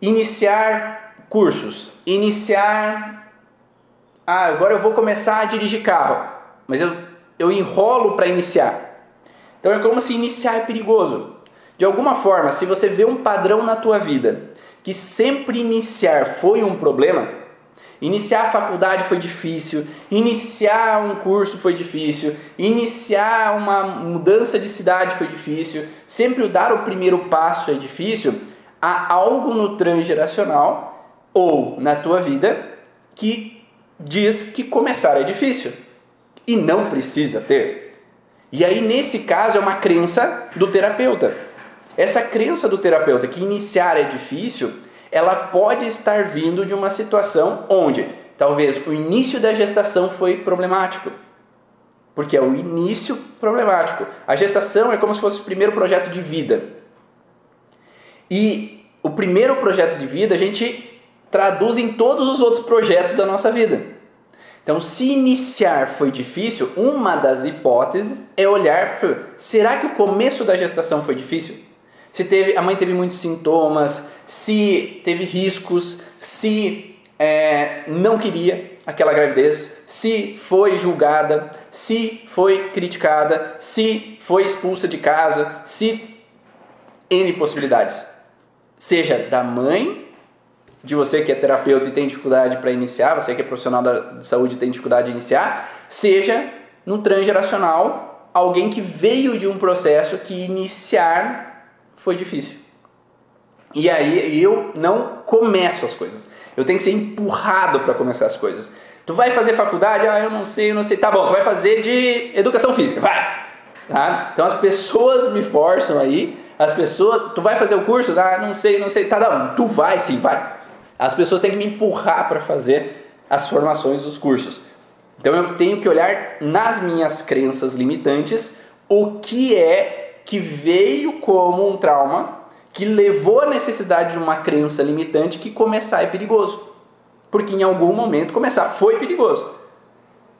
iniciar cursos, iniciar. Ah, agora eu vou começar a dirigir carro, mas eu, eu enrolo para iniciar. Então é como se iniciar é perigoso. De alguma forma, se você vê um padrão na tua vida que sempre iniciar foi um problema, iniciar a faculdade foi difícil, iniciar um curso foi difícil, iniciar uma mudança de cidade foi difícil, sempre dar o primeiro passo é difícil, há algo no transgeracional ou na tua vida que diz que começar é difícil e não precisa ter. E aí, nesse caso, é uma crença do terapeuta. Essa crença do terapeuta que iniciar é difícil, ela pode estar vindo de uma situação onde talvez o início da gestação foi problemático. Porque é o início problemático. A gestação é como se fosse o primeiro projeto de vida. E o primeiro projeto de vida a gente traduz em todos os outros projetos da nossa vida. Então, se iniciar foi difícil, uma das hipóteses é olhar para será que o começo da gestação foi difícil? Se teve, a mãe teve muitos sintomas, se teve riscos, se é, não queria aquela gravidez, se foi julgada, se foi criticada, se foi expulsa de casa, se N possibilidades. Seja da mãe de você que é terapeuta e tem dificuldade para iniciar, você que é profissional da saúde e tem dificuldade de iniciar, seja no transgeracional alguém que veio de um processo que iniciar foi difícil. E aí eu não começo as coisas. Eu tenho que ser empurrado para começar as coisas. Tu vai fazer faculdade? Ah, eu não sei, eu não sei. Tá bom, tu vai fazer de educação física. Vai! Tá? Então as pessoas me forçam aí. As pessoas, tu vai fazer o curso? Ah, não sei, não sei. Tá, não, tu vai sim, vai. As pessoas têm que me empurrar para fazer as formações dos cursos. Então eu tenho que olhar nas minhas crenças limitantes o que é que veio como um trauma que levou à necessidade de uma crença limitante que começar é perigoso. Porque em algum momento começar foi perigoso.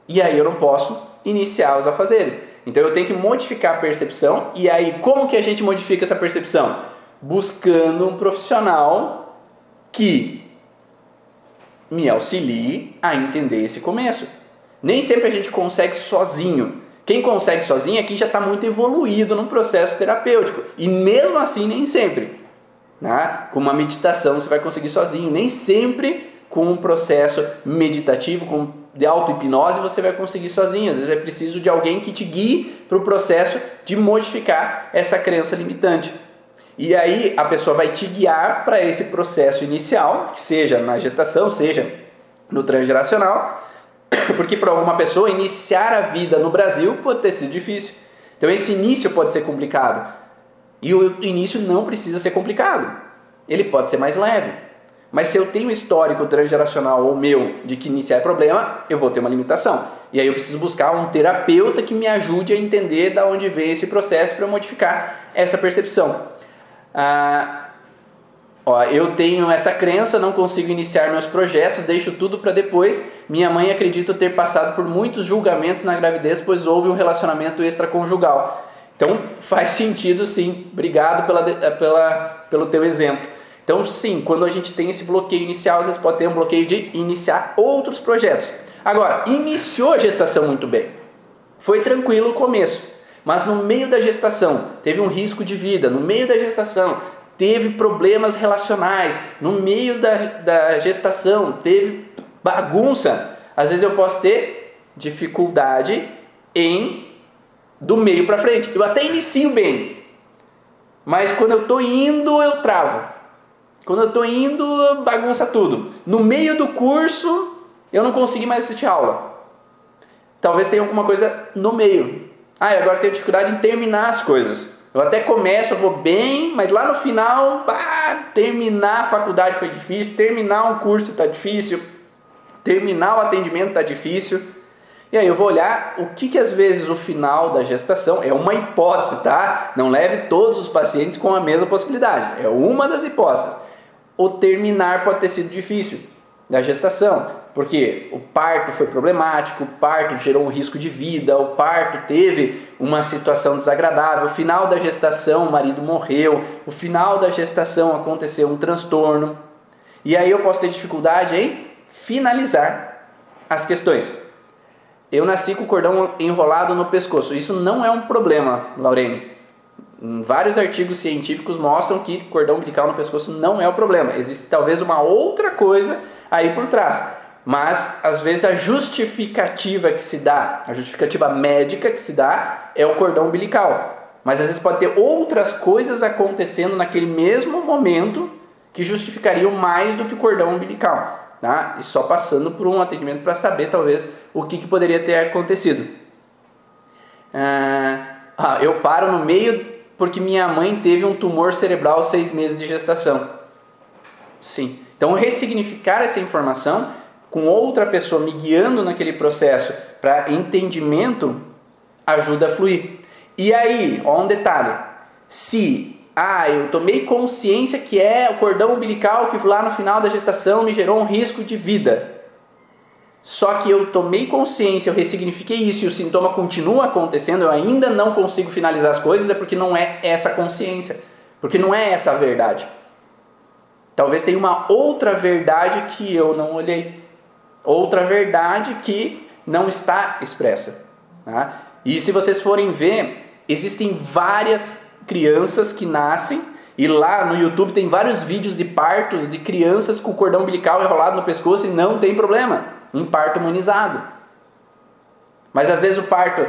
E aí eu não posso iniciar os afazeres. Então eu tenho que modificar a percepção. E aí como que a gente modifica essa percepção? Buscando um profissional que me auxilie a entender esse começo. Nem sempre a gente consegue sozinho. Quem consegue sozinho quem já está muito evoluído no processo terapêutico. E mesmo assim, nem sempre. Né? Com uma meditação você vai conseguir sozinho. Nem sempre com um processo meditativo, com, de auto-hipnose, você vai conseguir sozinho. Às vezes é preciso de alguém que te guie para o processo de modificar essa crença limitante. E aí a pessoa vai te guiar para esse processo inicial, que seja na gestação, seja no transgeracional, porque para alguma pessoa iniciar a vida no Brasil pode ter sido difícil. Então esse início pode ser complicado. E o início não precisa ser complicado. Ele pode ser mais leve. Mas se eu tenho histórico transgeracional ou meu de que iniciar é problema, eu vou ter uma limitação. E aí eu preciso buscar um terapeuta que me ajude a entender da onde vem esse processo para modificar essa percepção. Ah, ó, eu tenho essa crença, não consigo iniciar meus projetos, deixo tudo para depois. Minha mãe acredita ter passado por muitos julgamentos na gravidez, pois houve um relacionamento extraconjugal. Então faz sentido sim. Obrigado pela, pela, pelo teu exemplo. Então sim, quando a gente tem esse bloqueio inicial, às vezes pode ter um bloqueio de iniciar outros projetos. Agora, iniciou a gestação muito bem. Foi tranquilo o começo. Mas no meio da gestação teve um risco de vida, no meio da gestação teve problemas relacionais, no meio da, da gestação teve bagunça. Às vezes eu posso ter dificuldade em do meio para frente. Eu até inicio bem, mas quando eu estou indo eu travo. Quando eu estou indo bagunça tudo. No meio do curso eu não consegui mais assistir aula. Talvez tenha alguma coisa no meio. Ah, agora tenho dificuldade em terminar as coisas. Eu até começo, eu vou bem, mas lá no final, ah, terminar a faculdade foi difícil, terminar um curso está difícil. terminar o atendimento está difícil. E aí eu vou olhar o que, que às vezes o final da gestação é uma hipótese, tá? Não leve todos os pacientes com a mesma possibilidade. É uma das hipóteses. O terminar pode ter sido difícil da gestação, porque o parto foi problemático, o parto gerou um risco de vida, o parto teve uma situação desagradável, o final da gestação o marido morreu, o final da gestação aconteceu um transtorno. E aí eu posso ter dificuldade em finalizar as questões. Eu nasci com o cordão enrolado no pescoço. Isso não é um problema, Laurene. Vários artigos científicos mostram que cordão umbilical no pescoço não é o problema. Existe talvez uma outra coisa aí por trás. Mas às vezes a justificativa que se dá, a justificativa médica que se dá é o cordão umbilical. Mas às vezes pode ter outras coisas acontecendo naquele mesmo momento que justificariam mais do que o cordão umbilical tá? e só passando por um atendimento para saber talvez o que, que poderia ter acontecido. Ah, ah, eu paro no meio porque minha mãe teve um tumor cerebral seis meses de gestação. Sim. Então ressignificar essa informação com outra pessoa me guiando naquele processo para entendimento ajuda a fluir. E aí, ó um detalhe: se ah, eu tomei consciência que é o cordão umbilical que lá no final da gestação me gerou um risco de vida. Só que eu tomei consciência, eu ressignifiquei isso e o sintoma continua acontecendo, eu ainda não consigo finalizar as coisas, é porque não é essa consciência, porque não é essa a verdade. Talvez tenha uma outra verdade que eu não olhei, outra verdade que não está expressa. Tá? E se vocês forem ver, existem várias crianças que nascem e lá no YouTube tem vários vídeos de partos de crianças com o cordão umbilical enrolado no pescoço e não tem problema em parto humanizado. Mas às vezes o parto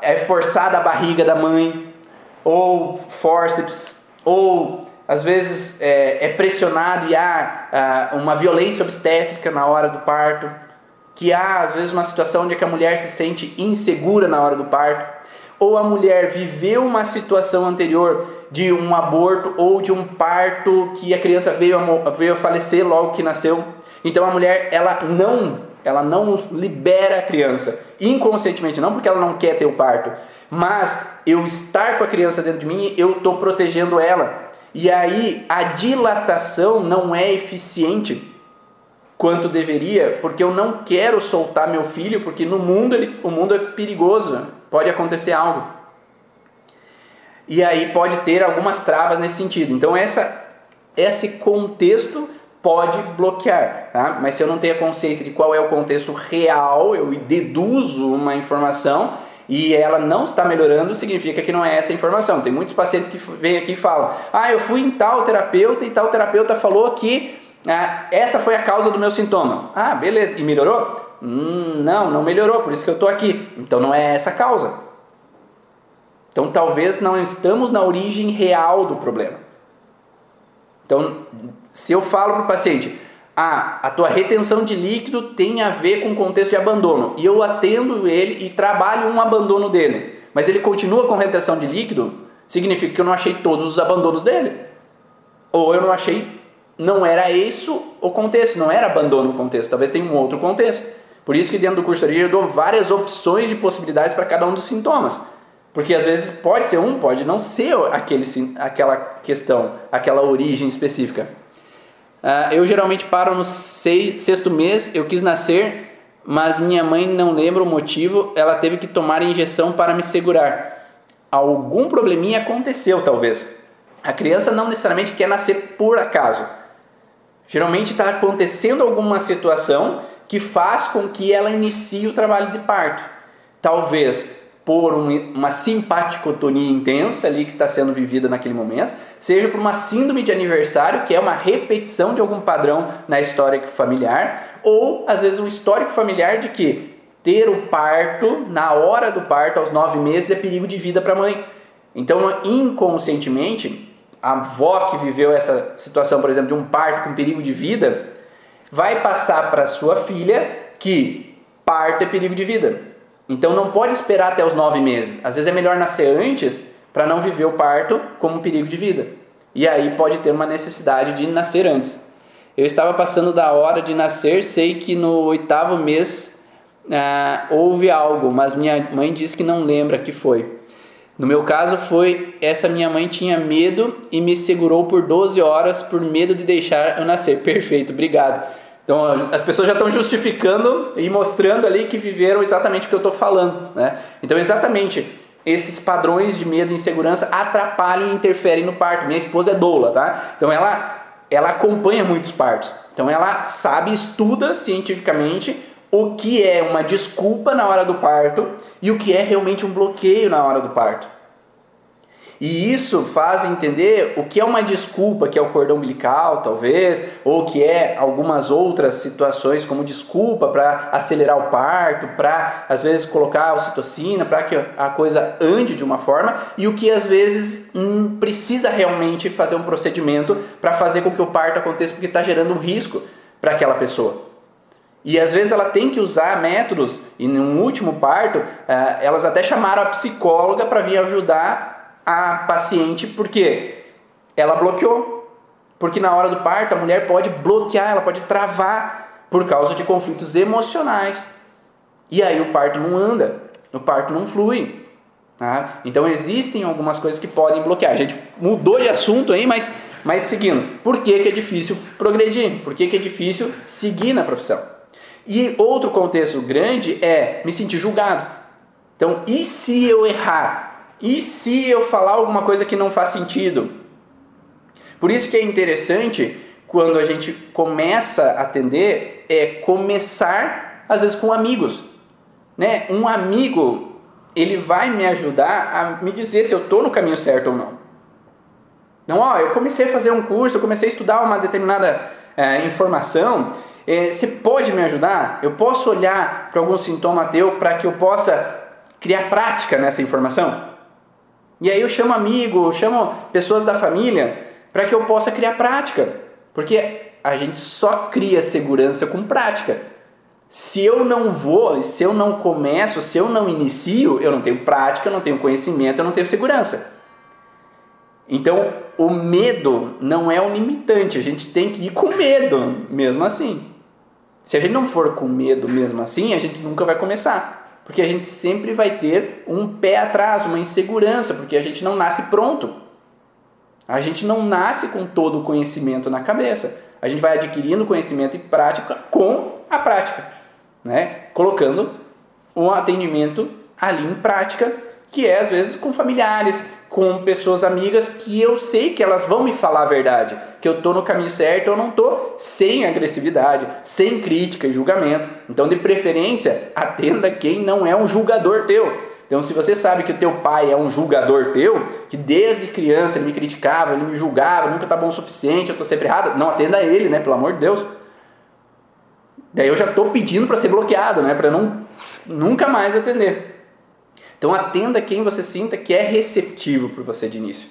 é forçada a barriga da mãe, ou forceps, ou às vezes é, é pressionado e há ah, uma violência obstétrica na hora do parto, que há às vezes uma situação onde a mulher se sente insegura na hora do parto ou a mulher viveu uma situação anterior de um aborto ou de um parto que a criança veio a, veio a falecer logo que nasceu. Então a mulher ela não ela não libera a criança inconscientemente, não porque ela não quer ter o parto, mas eu estar com a criança dentro de mim, eu estou protegendo ela. E aí a dilatação não é eficiente quanto deveria, porque eu não quero soltar meu filho, porque no mundo ele, o mundo é perigoso pode acontecer algo. E aí pode ter algumas travas nesse sentido. Então essa, esse contexto pode bloquear, tá? Mas se eu não tenho a consciência de qual é o contexto real, eu deduzo uma informação e ela não está melhorando, significa que não é essa informação. Tem muitos pacientes que vêm aqui e falam: "Ah, eu fui em tal terapeuta e tal terapeuta falou que ah, essa foi a causa do meu sintoma". Ah, beleza. E melhorou? Hum, não, não melhorou, por isso que eu estou aqui. Então não é essa a causa. Então talvez não estamos na origem real do problema. Então, se eu falo para o paciente, ah, a tua retenção de líquido tem a ver com o contexto de abandono, e eu atendo ele e trabalho um abandono dele, mas ele continua com retenção de líquido, significa que eu não achei todos os abandonos dele. Ou eu não achei, não era isso o contexto, não era abandono o contexto, talvez tenha um outro contexto. Por isso que dentro do curso de eu dou várias opções de possibilidades para cada um dos sintomas. Porque às vezes pode ser um, pode não ser aquele, aquela questão, aquela origem específica. Uh, eu geralmente paro no seis, sexto mês, eu quis nascer, mas minha mãe não lembra o motivo, ela teve que tomar injeção para me segurar. Algum probleminha aconteceu, talvez. A criança não necessariamente quer nascer por acaso. Geralmente está acontecendo alguma situação que faz com que ela inicie o trabalho de parto. Talvez por uma simpaticotonia intensa ali que está sendo vivida naquele momento, seja por uma síndrome de aniversário, que é uma repetição de algum padrão na história familiar, ou às vezes um histórico familiar de que ter o parto na hora do parto, aos nove meses, é perigo de vida para a mãe. Então, inconscientemente, a avó que viveu essa situação, por exemplo, de um parto com perigo de vida, vai passar para sua filha que parto é perigo de vida. Então não pode esperar até os nove meses. Às vezes é melhor nascer antes para não viver o parto como um perigo de vida. E aí pode ter uma necessidade de nascer antes. Eu estava passando da hora de nascer, sei que no oitavo mês ah, houve algo, mas minha mãe disse que não lembra que foi. No meu caso foi essa minha mãe tinha medo e me segurou por 12 horas por medo de deixar eu nascer. Perfeito, obrigado. Então as pessoas já estão justificando e mostrando ali que viveram exatamente o que eu estou falando, né? Então exatamente esses padrões de medo e insegurança atrapalham e interferem no parto. Minha esposa é doula, tá? Então ela ela acompanha muitos partos. Então ela sabe, estuda cientificamente o que é uma desculpa na hora do parto e o que é realmente um bloqueio na hora do parto. E isso faz entender o que é uma desculpa, que é o cordão umbilical, talvez, ou que é algumas outras situações como desculpa para acelerar o parto, para às vezes colocar a ocitocina, para que a coisa ande de uma forma, e o que às vezes hum, precisa realmente fazer um procedimento para fazer com que o parto aconteça porque está gerando um risco para aquela pessoa. E às vezes ela tem que usar métodos, e no último parto, eh, elas até chamaram a psicóloga para vir ajudar a paciente porque ela bloqueou. Porque na hora do parto a mulher pode bloquear, ela pode travar por causa de conflitos emocionais. E aí o parto não anda, o parto não flui. Tá? Então existem algumas coisas que podem bloquear. A gente mudou de assunto aí, mas, mas seguindo. Por que, que é difícil progredir? Por que, que é difícil seguir na profissão? E outro contexto grande é me sentir julgado. Então, e se eu errar? E se eu falar alguma coisa que não faz sentido? Por isso que é interessante quando a gente começa a atender é começar às vezes com amigos, né? Um amigo ele vai me ajudar a me dizer se eu estou no caminho certo ou não. Não, ó, eu comecei a fazer um curso, eu comecei a estudar uma determinada é, informação. É, você pode me ajudar? Eu posso olhar para algum sintoma teu para que eu possa criar prática nessa informação? E aí eu chamo amigo, eu chamo pessoas da família para que eu possa criar prática. Porque a gente só cria segurança com prática. Se eu não vou, se eu não começo, se eu não inicio, eu não tenho prática, eu não tenho conhecimento, eu não tenho segurança. Então, o medo não é o limitante, a gente tem que ir com medo, mesmo assim. Se a gente não for com medo mesmo assim, a gente nunca vai começar. Porque a gente sempre vai ter um pé atrás, uma insegurança, porque a gente não nasce pronto. A gente não nasce com todo o conhecimento na cabeça. A gente vai adquirindo conhecimento e prática com a prática, né? Colocando um atendimento ali em prática, que é às vezes com familiares, com pessoas amigas que eu sei que elas vão me falar a verdade, que eu estou no caminho certo ou não estou, sem agressividade, sem crítica e julgamento. Então, de preferência, atenda quem não é um julgador teu. Então, se você sabe que o teu pai é um julgador teu, que desde criança ele me criticava, ele me julgava, nunca está bom o suficiente, eu estou sempre errado, não atenda ele, né? Pelo amor de Deus. Daí eu já estou pedindo para ser bloqueado, né? Para não nunca mais atender. Então atenda quem você sinta que é receptivo por você de início,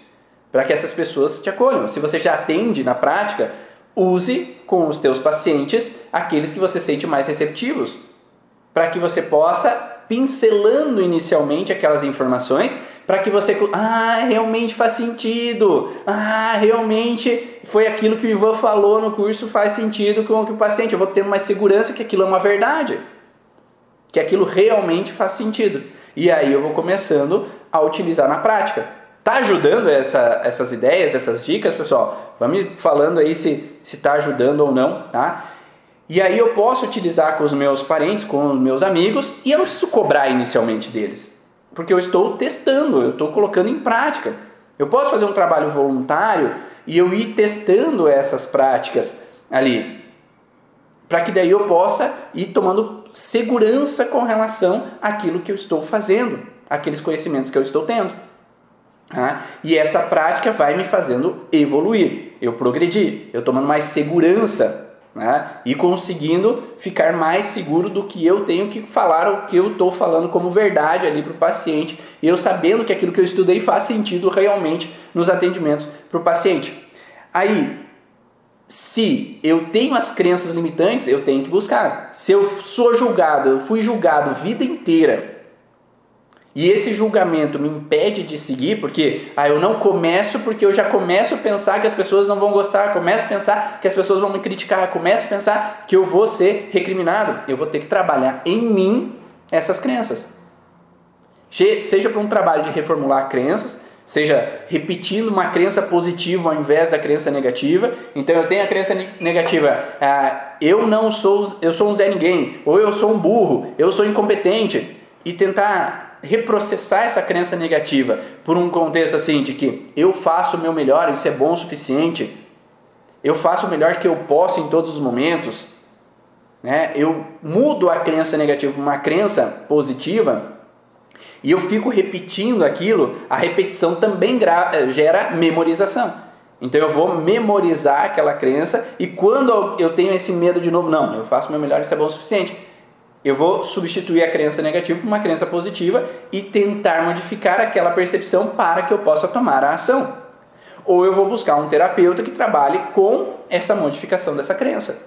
para que essas pessoas te acolham. Se você já atende na prática, use com os teus pacientes aqueles que você sente mais receptivos, para que você possa pincelando inicialmente aquelas informações para que você ah realmente faz sentido. Ah realmente foi aquilo que o Ivan falou no curso faz sentido com o paciente. Eu vou tendo mais segurança que aquilo é uma verdade. Que aquilo realmente faz sentido e aí eu vou começando a utilizar na prática. Tá ajudando essa, essas ideias, essas dicas, pessoal? Vamos falando aí se está ajudando ou não, tá? E aí eu posso utilizar com os meus parentes, com os meus amigos, e eu não preciso cobrar inicialmente deles. Porque eu estou testando, eu estou colocando em prática. Eu posso fazer um trabalho voluntário e eu ir testando essas práticas ali. Para que daí eu possa ir tomando segurança com relação àquilo que eu estou fazendo, aqueles conhecimentos que eu estou tendo. Tá? E essa prática vai me fazendo evoluir, eu progredir, eu tomando mais segurança né? e conseguindo ficar mais seguro do que eu tenho que falar, o que eu estou falando como verdade ali para o paciente, e eu sabendo que aquilo que eu estudei faz sentido realmente nos atendimentos para o paciente. Aí, se eu tenho as crenças limitantes, eu tenho que buscar. Se eu sou julgado, eu fui julgado vida inteira e esse julgamento me impede de seguir, porque ah, eu não começo porque eu já começo a pensar que as pessoas não vão gostar, começo a pensar que as pessoas vão me criticar, começo a pensar que eu vou ser recriminado. Eu vou ter que trabalhar em mim essas crenças. Seja para um trabalho de reformular crenças, seja repetindo uma crença positiva ao invés da crença negativa. Então eu tenho a crença negativa, ah, eu não sou, eu sou um Zé Ninguém, ou eu sou um burro, eu sou incompetente, e tentar reprocessar essa crença negativa por um contexto assim de que eu faço o meu melhor, isso é bom o suficiente, eu faço o melhor que eu posso em todos os momentos, né? eu mudo a crença negativa para uma crença positiva e eu fico repetindo aquilo, a repetição também gera memorização. Então eu vou memorizar aquela crença e quando eu tenho esse medo de novo, não, eu faço meu melhor, isso é bom o suficiente eu vou substituir a crença negativa por uma crença positiva e tentar modificar aquela percepção para que eu possa tomar a ação. Ou eu vou buscar um terapeuta que trabalhe com essa modificação dessa crença,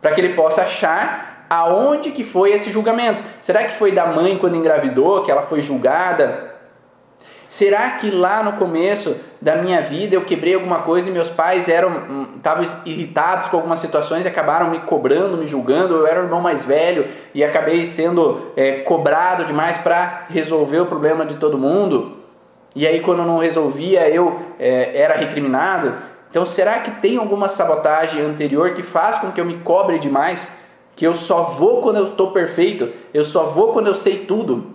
para que ele possa achar aonde que foi esse julgamento. Será que foi da mãe quando engravidou, que ela foi julgada? Será que lá no começo da minha vida eu quebrei alguma coisa e meus pais eram estavam hum, irritados com algumas situações e acabaram me cobrando, me julgando? Eu era o irmão mais velho e acabei sendo é, cobrado demais para resolver o problema de todo mundo. E aí quando não resolvia eu é, era recriminado. Então será que tem alguma sabotagem anterior que faz com que eu me cobre demais? Que eu só vou quando eu estou perfeito, eu só vou quando eu sei tudo.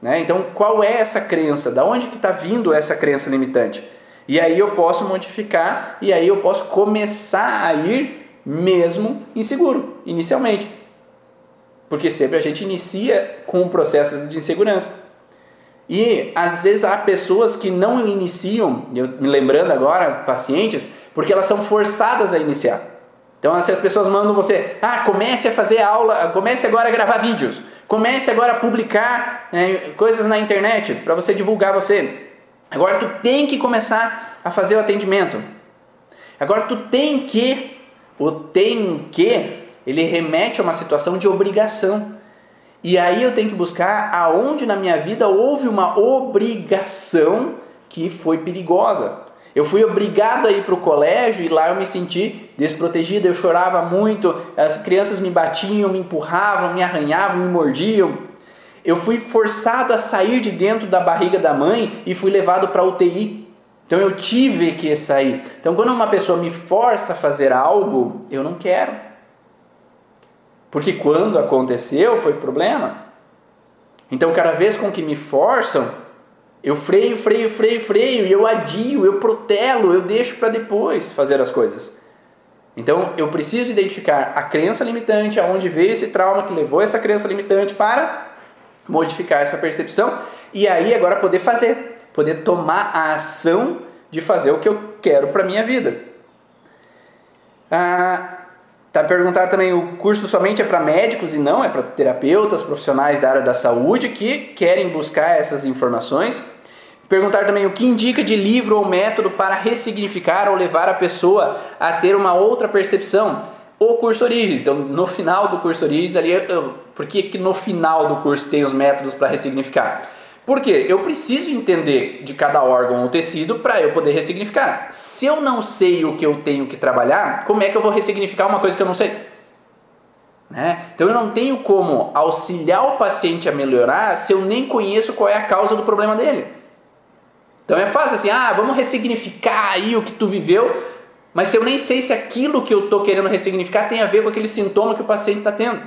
Né? Então, qual é essa crença? Da onde que está vindo essa crença limitante? E aí eu posso modificar e aí eu posso começar a ir mesmo inseguro, inicialmente. Porque sempre a gente inicia com processos de insegurança. E às vezes há pessoas que não iniciam, eu me lembrando agora, pacientes, porque elas são forçadas a iniciar. Então, se as pessoas mandam você, ah, comece a fazer aula, comece agora a gravar vídeos. Comece agora a publicar né, coisas na internet para você divulgar você. Agora tu tem que começar a fazer o atendimento. Agora tu tem que, o tem que, ele remete a uma situação de obrigação. E aí eu tenho que buscar aonde na minha vida houve uma obrigação que foi perigosa. Eu fui obrigado a ir para o colégio e lá eu me senti desprotegido, eu chorava muito, as crianças me batiam, me empurravam, me arranhavam, me mordiam. Eu fui forçado a sair de dentro da barriga da mãe e fui levado para UTI. Então eu tive que sair. Então quando uma pessoa me força a fazer algo, eu não quero. Porque quando aconteceu foi problema. Então cada vez com que me forçam, eu freio, freio, freio, freio, e eu adio, eu protelo, eu deixo para depois fazer as coisas. Então eu preciso identificar a crença limitante, aonde veio esse trauma que levou essa crença limitante para modificar essa percepção e aí agora poder fazer, poder tomar a ação de fazer o que eu quero para minha vida. Ah, tá perguntado também o curso somente é para médicos e não é para terapeutas, profissionais da área da saúde que querem buscar essas informações. Perguntar também o que indica de livro ou método para ressignificar ou levar a pessoa a ter uma outra percepção. O curso Origens. Então, no final do curso Origens, ali, por que no final do curso tem os métodos para ressignificar? Porque eu preciso entender de cada órgão ou tecido para eu poder ressignificar. Se eu não sei o que eu tenho que trabalhar, como é que eu vou ressignificar uma coisa que eu não sei? Né? Então eu não tenho como auxiliar o paciente a melhorar se eu nem conheço qual é a causa do problema dele. Então é fácil assim, ah, vamos ressignificar aí o que tu viveu, mas se eu nem sei se aquilo que eu estou querendo ressignificar tem a ver com aquele sintoma que o paciente está tendo.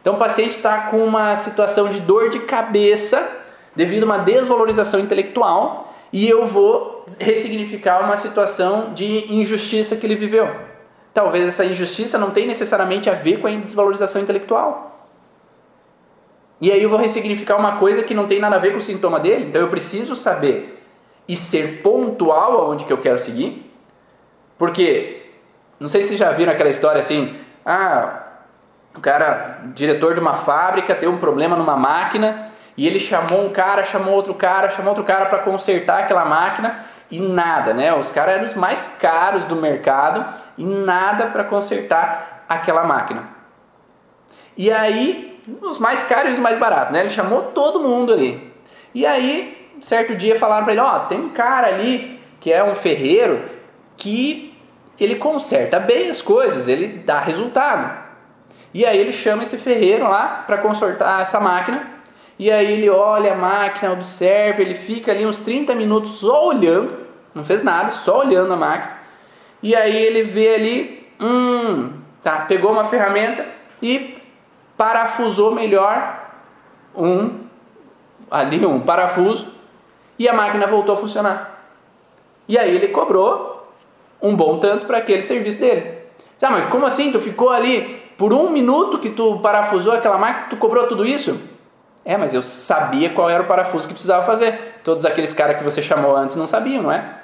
Então o paciente está com uma situação de dor de cabeça devido a uma desvalorização intelectual e eu vou ressignificar uma situação de injustiça que ele viveu. Talvez essa injustiça não tenha necessariamente a ver com a desvalorização intelectual. E aí eu vou ressignificar uma coisa que não tem nada a ver com o sintoma dele. Então eu preciso saber e ser pontual aonde que eu quero seguir. Porque, não sei se já viram aquela história assim, ah, o cara, diretor de uma fábrica, teve um problema numa máquina e ele chamou um cara, chamou outro cara, chamou outro cara para consertar aquela máquina e nada, né? Os caras eram os mais caros do mercado e nada para consertar aquela máquina. E aí, os mais caros e os mais baratos, né? Ele chamou todo mundo ali. E aí, certo dia falaram para ele, ó, oh, tem um cara ali que é um ferreiro que ele conserta bem as coisas, ele dá resultado. E aí ele chama esse ferreiro lá para consertar essa máquina. E aí ele olha a máquina, observa, ele fica ali uns 30 minutos só olhando, não fez nada, só olhando a máquina. E aí ele vê ali, hum, tá, pegou uma ferramenta e parafusou melhor um ali um parafuso e a máquina voltou a funcionar. E aí ele cobrou um bom tanto para aquele serviço dele. Ah, mas como assim? Tu ficou ali por um minuto que tu parafusou aquela máquina, tu cobrou tudo isso? É, mas eu sabia qual era o parafuso que precisava fazer. Todos aqueles caras que você chamou antes não sabiam, não é?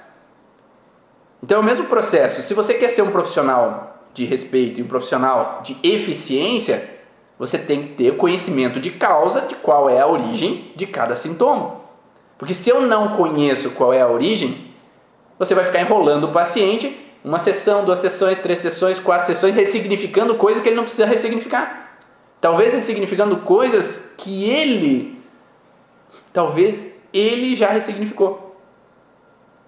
Então é o mesmo processo. Se você quer ser um profissional de respeito e um profissional de eficiência, você tem que ter conhecimento de causa de qual é a origem de cada sintoma. Porque se eu não conheço qual é a origem, você vai ficar enrolando o paciente uma sessão, duas sessões, três sessões, quatro sessões, ressignificando coisas que ele não precisa ressignificar. Talvez ressignificando coisas que ele, talvez ele já ressignificou.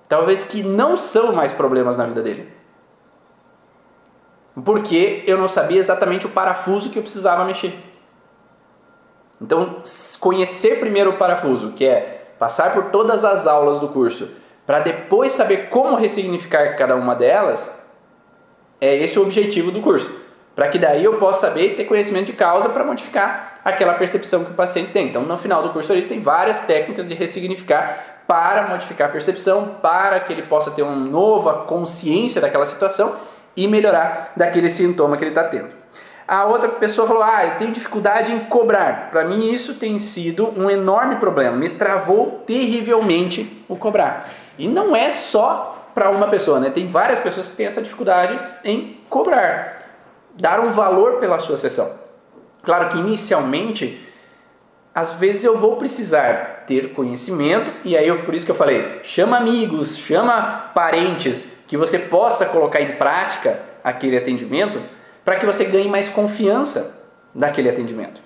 Talvez que não são mais problemas na vida dele. Porque eu não sabia exatamente o parafuso que eu precisava mexer. Então, conhecer primeiro o parafuso, que é passar por todas as aulas do curso, para depois saber como ressignificar cada uma delas, é esse o objetivo do curso. Para que daí eu possa saber e ter conhecimento de causa para modificar aquela percepção que o paciente tem. Então, no final do curso, ele tem várias técnicas de ressignificar para modificar a percepção, para que ele possa ter uma nova consciência daquela situação e melhorar daquele sintoma que ele está tendo. A outra pessoa falou: Ah, eu tenho dificuldade em cobrar. Para mim, isso tem sido um enorme problema. Me travou terrivelmente o cobrar. E não é só para uma pessoa, né? Tem várias pessoas que têm essa dificuldade em cobrar, dar um valor pela sua sessão. Claro que inicialmente, às vezes eu vou precisar ter conhecimento, e aí eu, por isso que eu falei, chama amigos, chama parentes, que você possa colocar em prática aquele atendimento, para que você ganhe mais confiança naquele atendimento.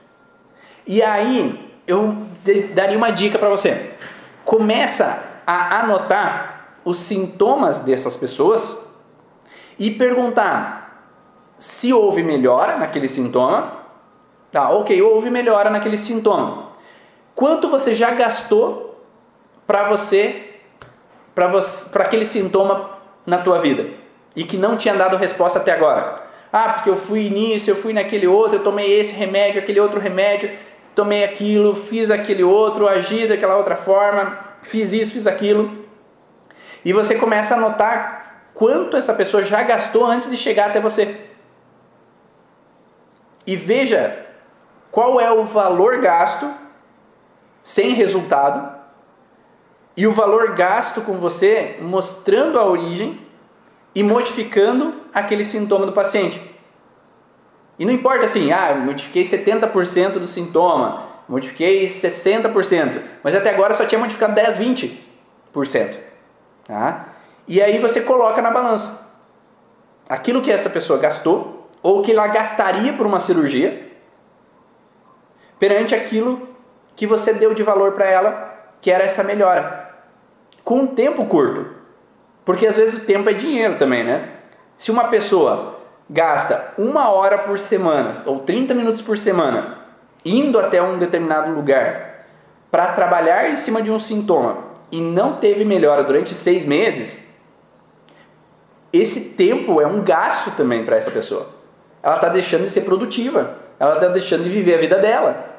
E aí eu daria uma dica para você. Começa a anotar os sintomas dessas pessoas e perguntar se houve melhora naquele sintoma. Tá, ok, houve melhora naquele sintoma. Quanto você já gastou para você, para você, para aquele sintoma na tua vida e que não tinha dado resposta até agora? Ah, porque eu fui nisso, eu fui naquele outro, eu tomei esse remédio, aquele outro remédio, tomei aquilo, fiz aquele outro, agi daquela outra forma, fiz isso, fiz aquilo. E você começa a notar quanto essa pessoa já gastou antes de chegar até você. E veja qual é o valor gasto sem resultado e o valor gasto com você mostrando a origem e modificando aquele sintoma do paciente. E não importa assim, ah, modifiquei 70% do sintoma, modifiquei 60%, mas até agora só tinha modificado 10, 20%. Tá? E aí você coloca na balança aquilo que essa pessoa gastou ou que ela gastaria por uma cirurgia perante aquilo que você deu de valor para ela, que era essa melhora, com um tempo curto. Porque às vezes o tempo é dinheiro também, né? Se uma pessoa gasta uma hora por semana ou 30 minutos por semana indo até um determinado lugar para trabalhar em cima de um sintoma e não teve melhora durante seis meses, esse tempo é um gasto também para essa pessoa. Ela está deixando de ser produtiva, ela está deixando de viver a vida dela.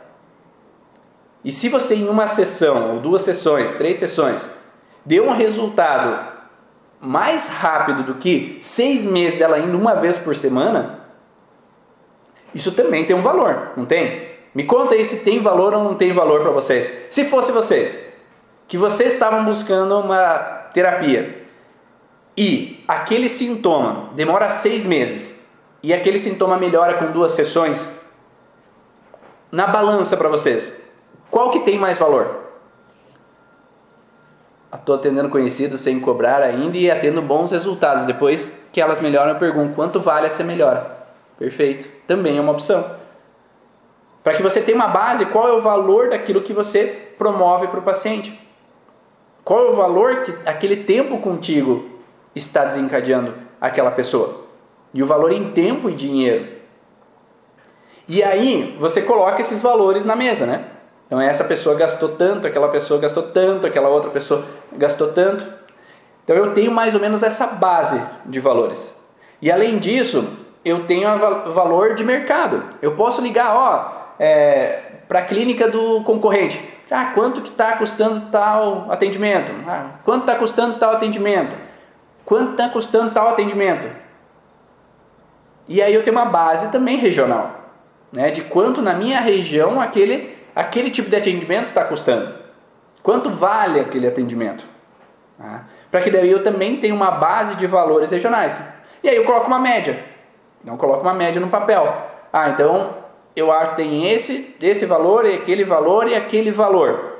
E se você em uma sessão, ou duas sessões, três sessões, deu um resultado mais rápido do que seis meses ela indo uma vez por semana, isso também tem um valor, não tem? Me conta aí se tem valor ou não tem valor para vocês. Se fosse vocês, que vocês estavam buscando uma terapia e aquele sintoma demora seis meses e aquele sintoma melhora com duas sessões, na balança para vocês, qual que tem mais valor? Estou atendendo conhecidos sem cobrar ainda e atendo bons resultados. Depois que elas melhoram, eu pergunto quanto vale essa melhora. Perfeito. Também é uma opção. Para que você tenha uma base, qual é o valor daquilo que você promove para o paciente? Qual é o valor que aquele tempo contigo está desencadeando aquela pessoa? E o valor em tempo e dinheiro. E aí você coloca esses valores na mesa, né? Então essa pessoa gastou tanto, aquela pessoa gastou tanto, aquela outra pessoa gastou tanto. Então eu tenho mais ou menos essa base de valores. E além disso, eu tenho o valor de mercado. Eu posso ligar, ó, é, para a clínica do concorrente. Ah, quanto que está custando tal atendimento? Ah, quanto está custando tal atendimento? Quanto está custando tal atendimento? E aí eu tenho uma base também regional, né? De quanto na minha região aquele, aquele tipo de atendimento está custando. Quanto vale aquele atendimento? Tá? Para que daí eu também tenha uma base de valores regionais. E aí eu coloco uma média. Não coloco uma média no papel. Ah, então eu acho que tem esse, esse valor e aquele valor e aquele valor.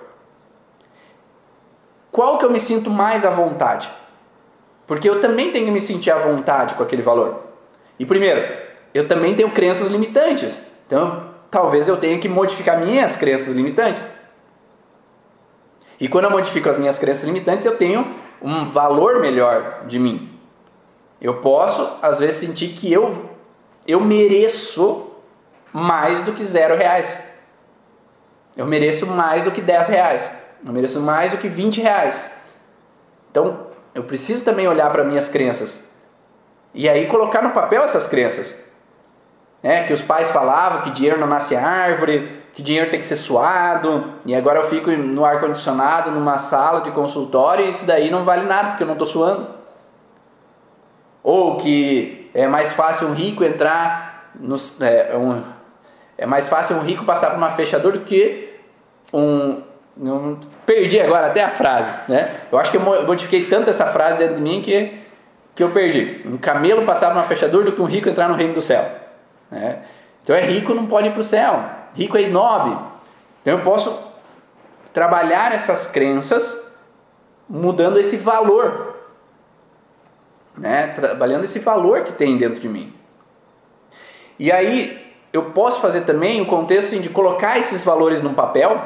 Qual que eu me sinto mais à vontade? Porque eu também tenho que me sentir à vontade com aquele valor. E primeiro, eu também tenho crenças limitantes. Então, talvez eu tenha que modificar minhas crenças limitantes. E quando eu modifico as minhas crenças limitantes, eu tenho um valor melhor de mim. Eu posso, às vezes, sentir que eu, eu mereço mais do que zero reais. Eu mereço mais do que 10 reais. Eu mereço mais do que 20 reais. Então, eu preciso também olhar para minhas crenças. E aí colocar no papel essas crenças. É, que os pais falavam que dinheiro não nasce árvore, que dinheiro tem que ser suado, e agora eu fico no ar-condicionado, numa sala de consultório, e isso daí não vale nada, porque eu não estou suando. Ou que é mais fácil um rico entrar no, é, um, é mais fácil um rico passar por uma fechadura do que um. Perdi agora até a frase, né? Eu acho que eu modifiquei tanto essa frase dentro de mim que, que eu perdi. Um camelo passar por uma fechadura do que um rico entrar no reino do céu. Né? Então é rico não pode ir para o céu. Rico é snob. Então eu posso trabalhar essas crenças mudando esse valor. Né? Trabalhando esse valor que tem dentro de mim. E aí eu posso fazer também o contexto assim, de colocar esses valores num papel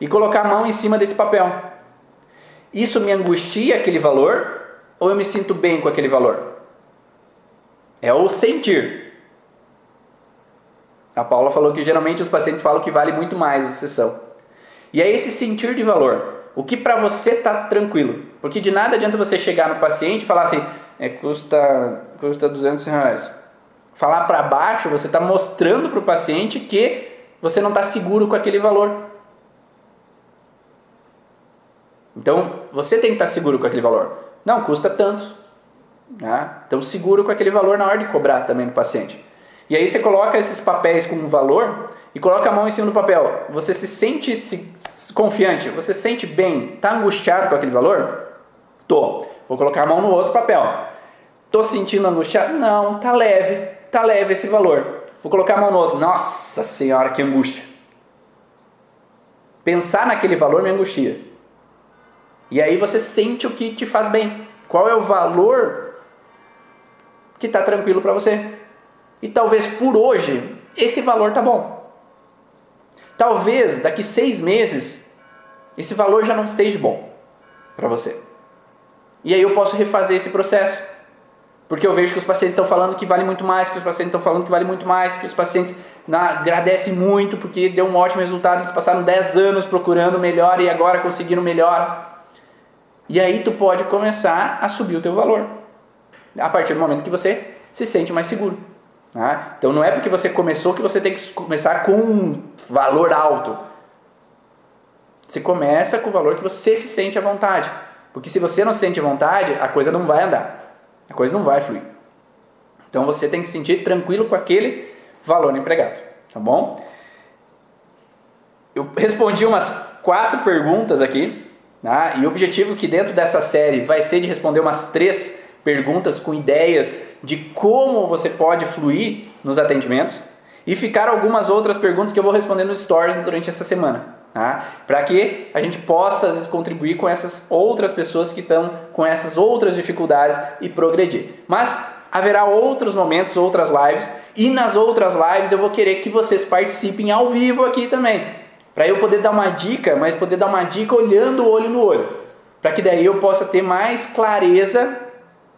e colocar a mão em cima desse papel. Isso me angustia aquele valor ou eu me sinto bem com aquele valor? É o sentir. A Paula falou que geralmente os pacientes falam que vale muito mais a sessão. E é esse sentir de valor. O que para você está tranquilo. Porque de nada adianta você chegar no paciente e falar assim, é, custa, custa 200 reais falar para baixo, você está mostrando para o paciente que você não está seguro com aquele valor. Então, você tem que estar tá seguro com aquele valor. Não, custa tanto. Né? Então, seguro com aquele valor na hora de cobrar também no paciente. E aí você coloca esses papéis com um valor e coloca a mão em cima do papel. Você se sente se, confiante? Você se sente bem? Está angustiado com aquele valor? Tô. Vou colocar a mão no outro papel. Tô sentindo angustiado? Não, tá leve tá leve esse valor. Vou colocar a mão no outro. Nossa senhora, que angústia. Pensar naquele valor me angustia. E aí você sente o que te faz bem. Qual é o valor que está tranquilo para você? E talvez por hoje esse valor tá bom. Talvez daqui seis meses esse valor já não esteja bom para você. E aí eu posso refazer esse processo. Porque eu vejo que os pacientes estão falando que vale muito mais, que os pacientes estão falando que vale muito mais, que os pacientes agradecem muito porque deu um ótimo resultado, eles passaram 10 anos procurando melhor e agora conseguiram melhor. E aí tu pode começar a subir o teu valor. A partir do momento que você se sente mais seguro. Né? Então não é porque você começou que você tem que começar com um valor alto. Você começa com o valor que você se sente à vontade. Porque se você não se sente à vontade, a coisa não vai andar. A coisa não vai fluir. Então você tem que se sentir tranquilo com aquele valor empregado, tá bom? Eu respondi umas quatro perguntas aqui, tá? e o objetivo que dentro dessa série vai ser de responder umas três perguntas com ideias de como você pode fluir nos atendimentos e ficar algumas outras perguntas que eu vou responder nos stories durante essa semana. Tá? Para que a gente possa, às vezes, contribuir com essas outras pessoas que estão com essas outras dificuldades e progredir. Mas haverá outros momentos, outras lives, e nas outras lives eu vou querer que vocês participem ao vivo aqui também, para eu poder dar uma dica, mas poder dar uma dica olhando o olho no olho, para que daí eu possa ter mais clareza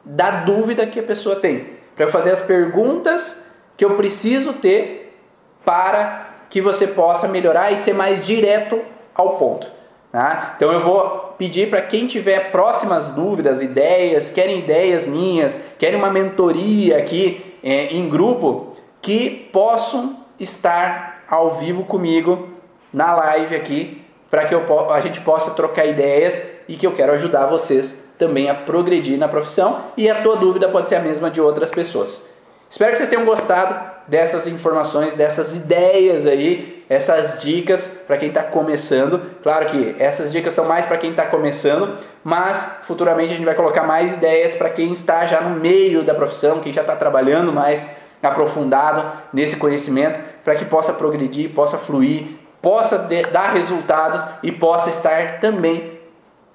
da dúvida que a pessoa tem, para eu fazer as perguntas que eu preciso ter para que você possa melhorar e ser mais direto ao ponto. Tá? Então eu vou pedir para quem tiver próximas dúvidas, ideias, querem ideias minhas, querem uma mentoria aqui é, em grupo, que possam estar ao vivo comigo na live aqui, para que eu, a gente possa trocar ideias e que eu quero ajudar vocês também a progredir na profissão e a tua dúvida pode ser a mesma de outras pessoas. Espero que vocês tenham gostado dessas informações, dessas ideias aí, essas dicas para quem está começando. Claro que essas dicas são mais para quem está começando, mas futuramente a gente vai colocar mais ideias para quem está já no meio da profissão, quem já está trabalhando mais aprofundado nesse conhecimento, para que possa progredir, possa fluir, possa dar resultados e possa estar também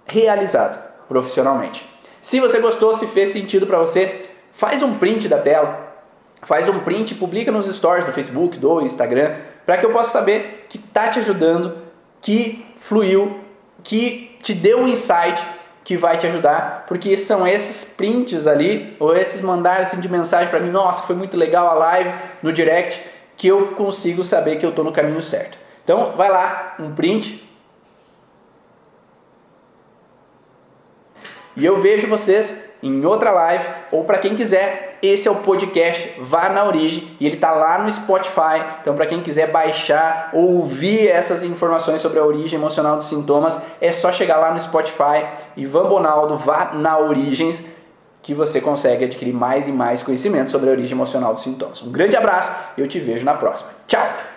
realizado profissionalmente. Se você gostou, se fez sentido para você, faz um print da tela, faz um print, publica nos stories do Facebook, do Instagram, para que eu possa saber que tá te ajudando, que fluiu, que te deu um insight que vai te ajudar, porque são esses prints ali, ou esses mandar assim de mensagem para mim, nossa, foi muito legal a live no direct, que eu consigo saber que eu estou no caminho certo. Então, vai lá, um print. E eu vejo vocês em outra live, ou para quem quiser, esse é o podcast Vá na Origem e ele está lá no Spotify. Então, para quem quiser baixar ou ouvir essas informações sobre a origem emocional dos sintomas, é só chegar lá no Spotify Ivan Bonaldo Vá na Origens que você consegue adquirir mais e mais conhecimento sobre a origem emocional dos sintomas. Um grande abraço e eu te vejo na próxima. Tchau!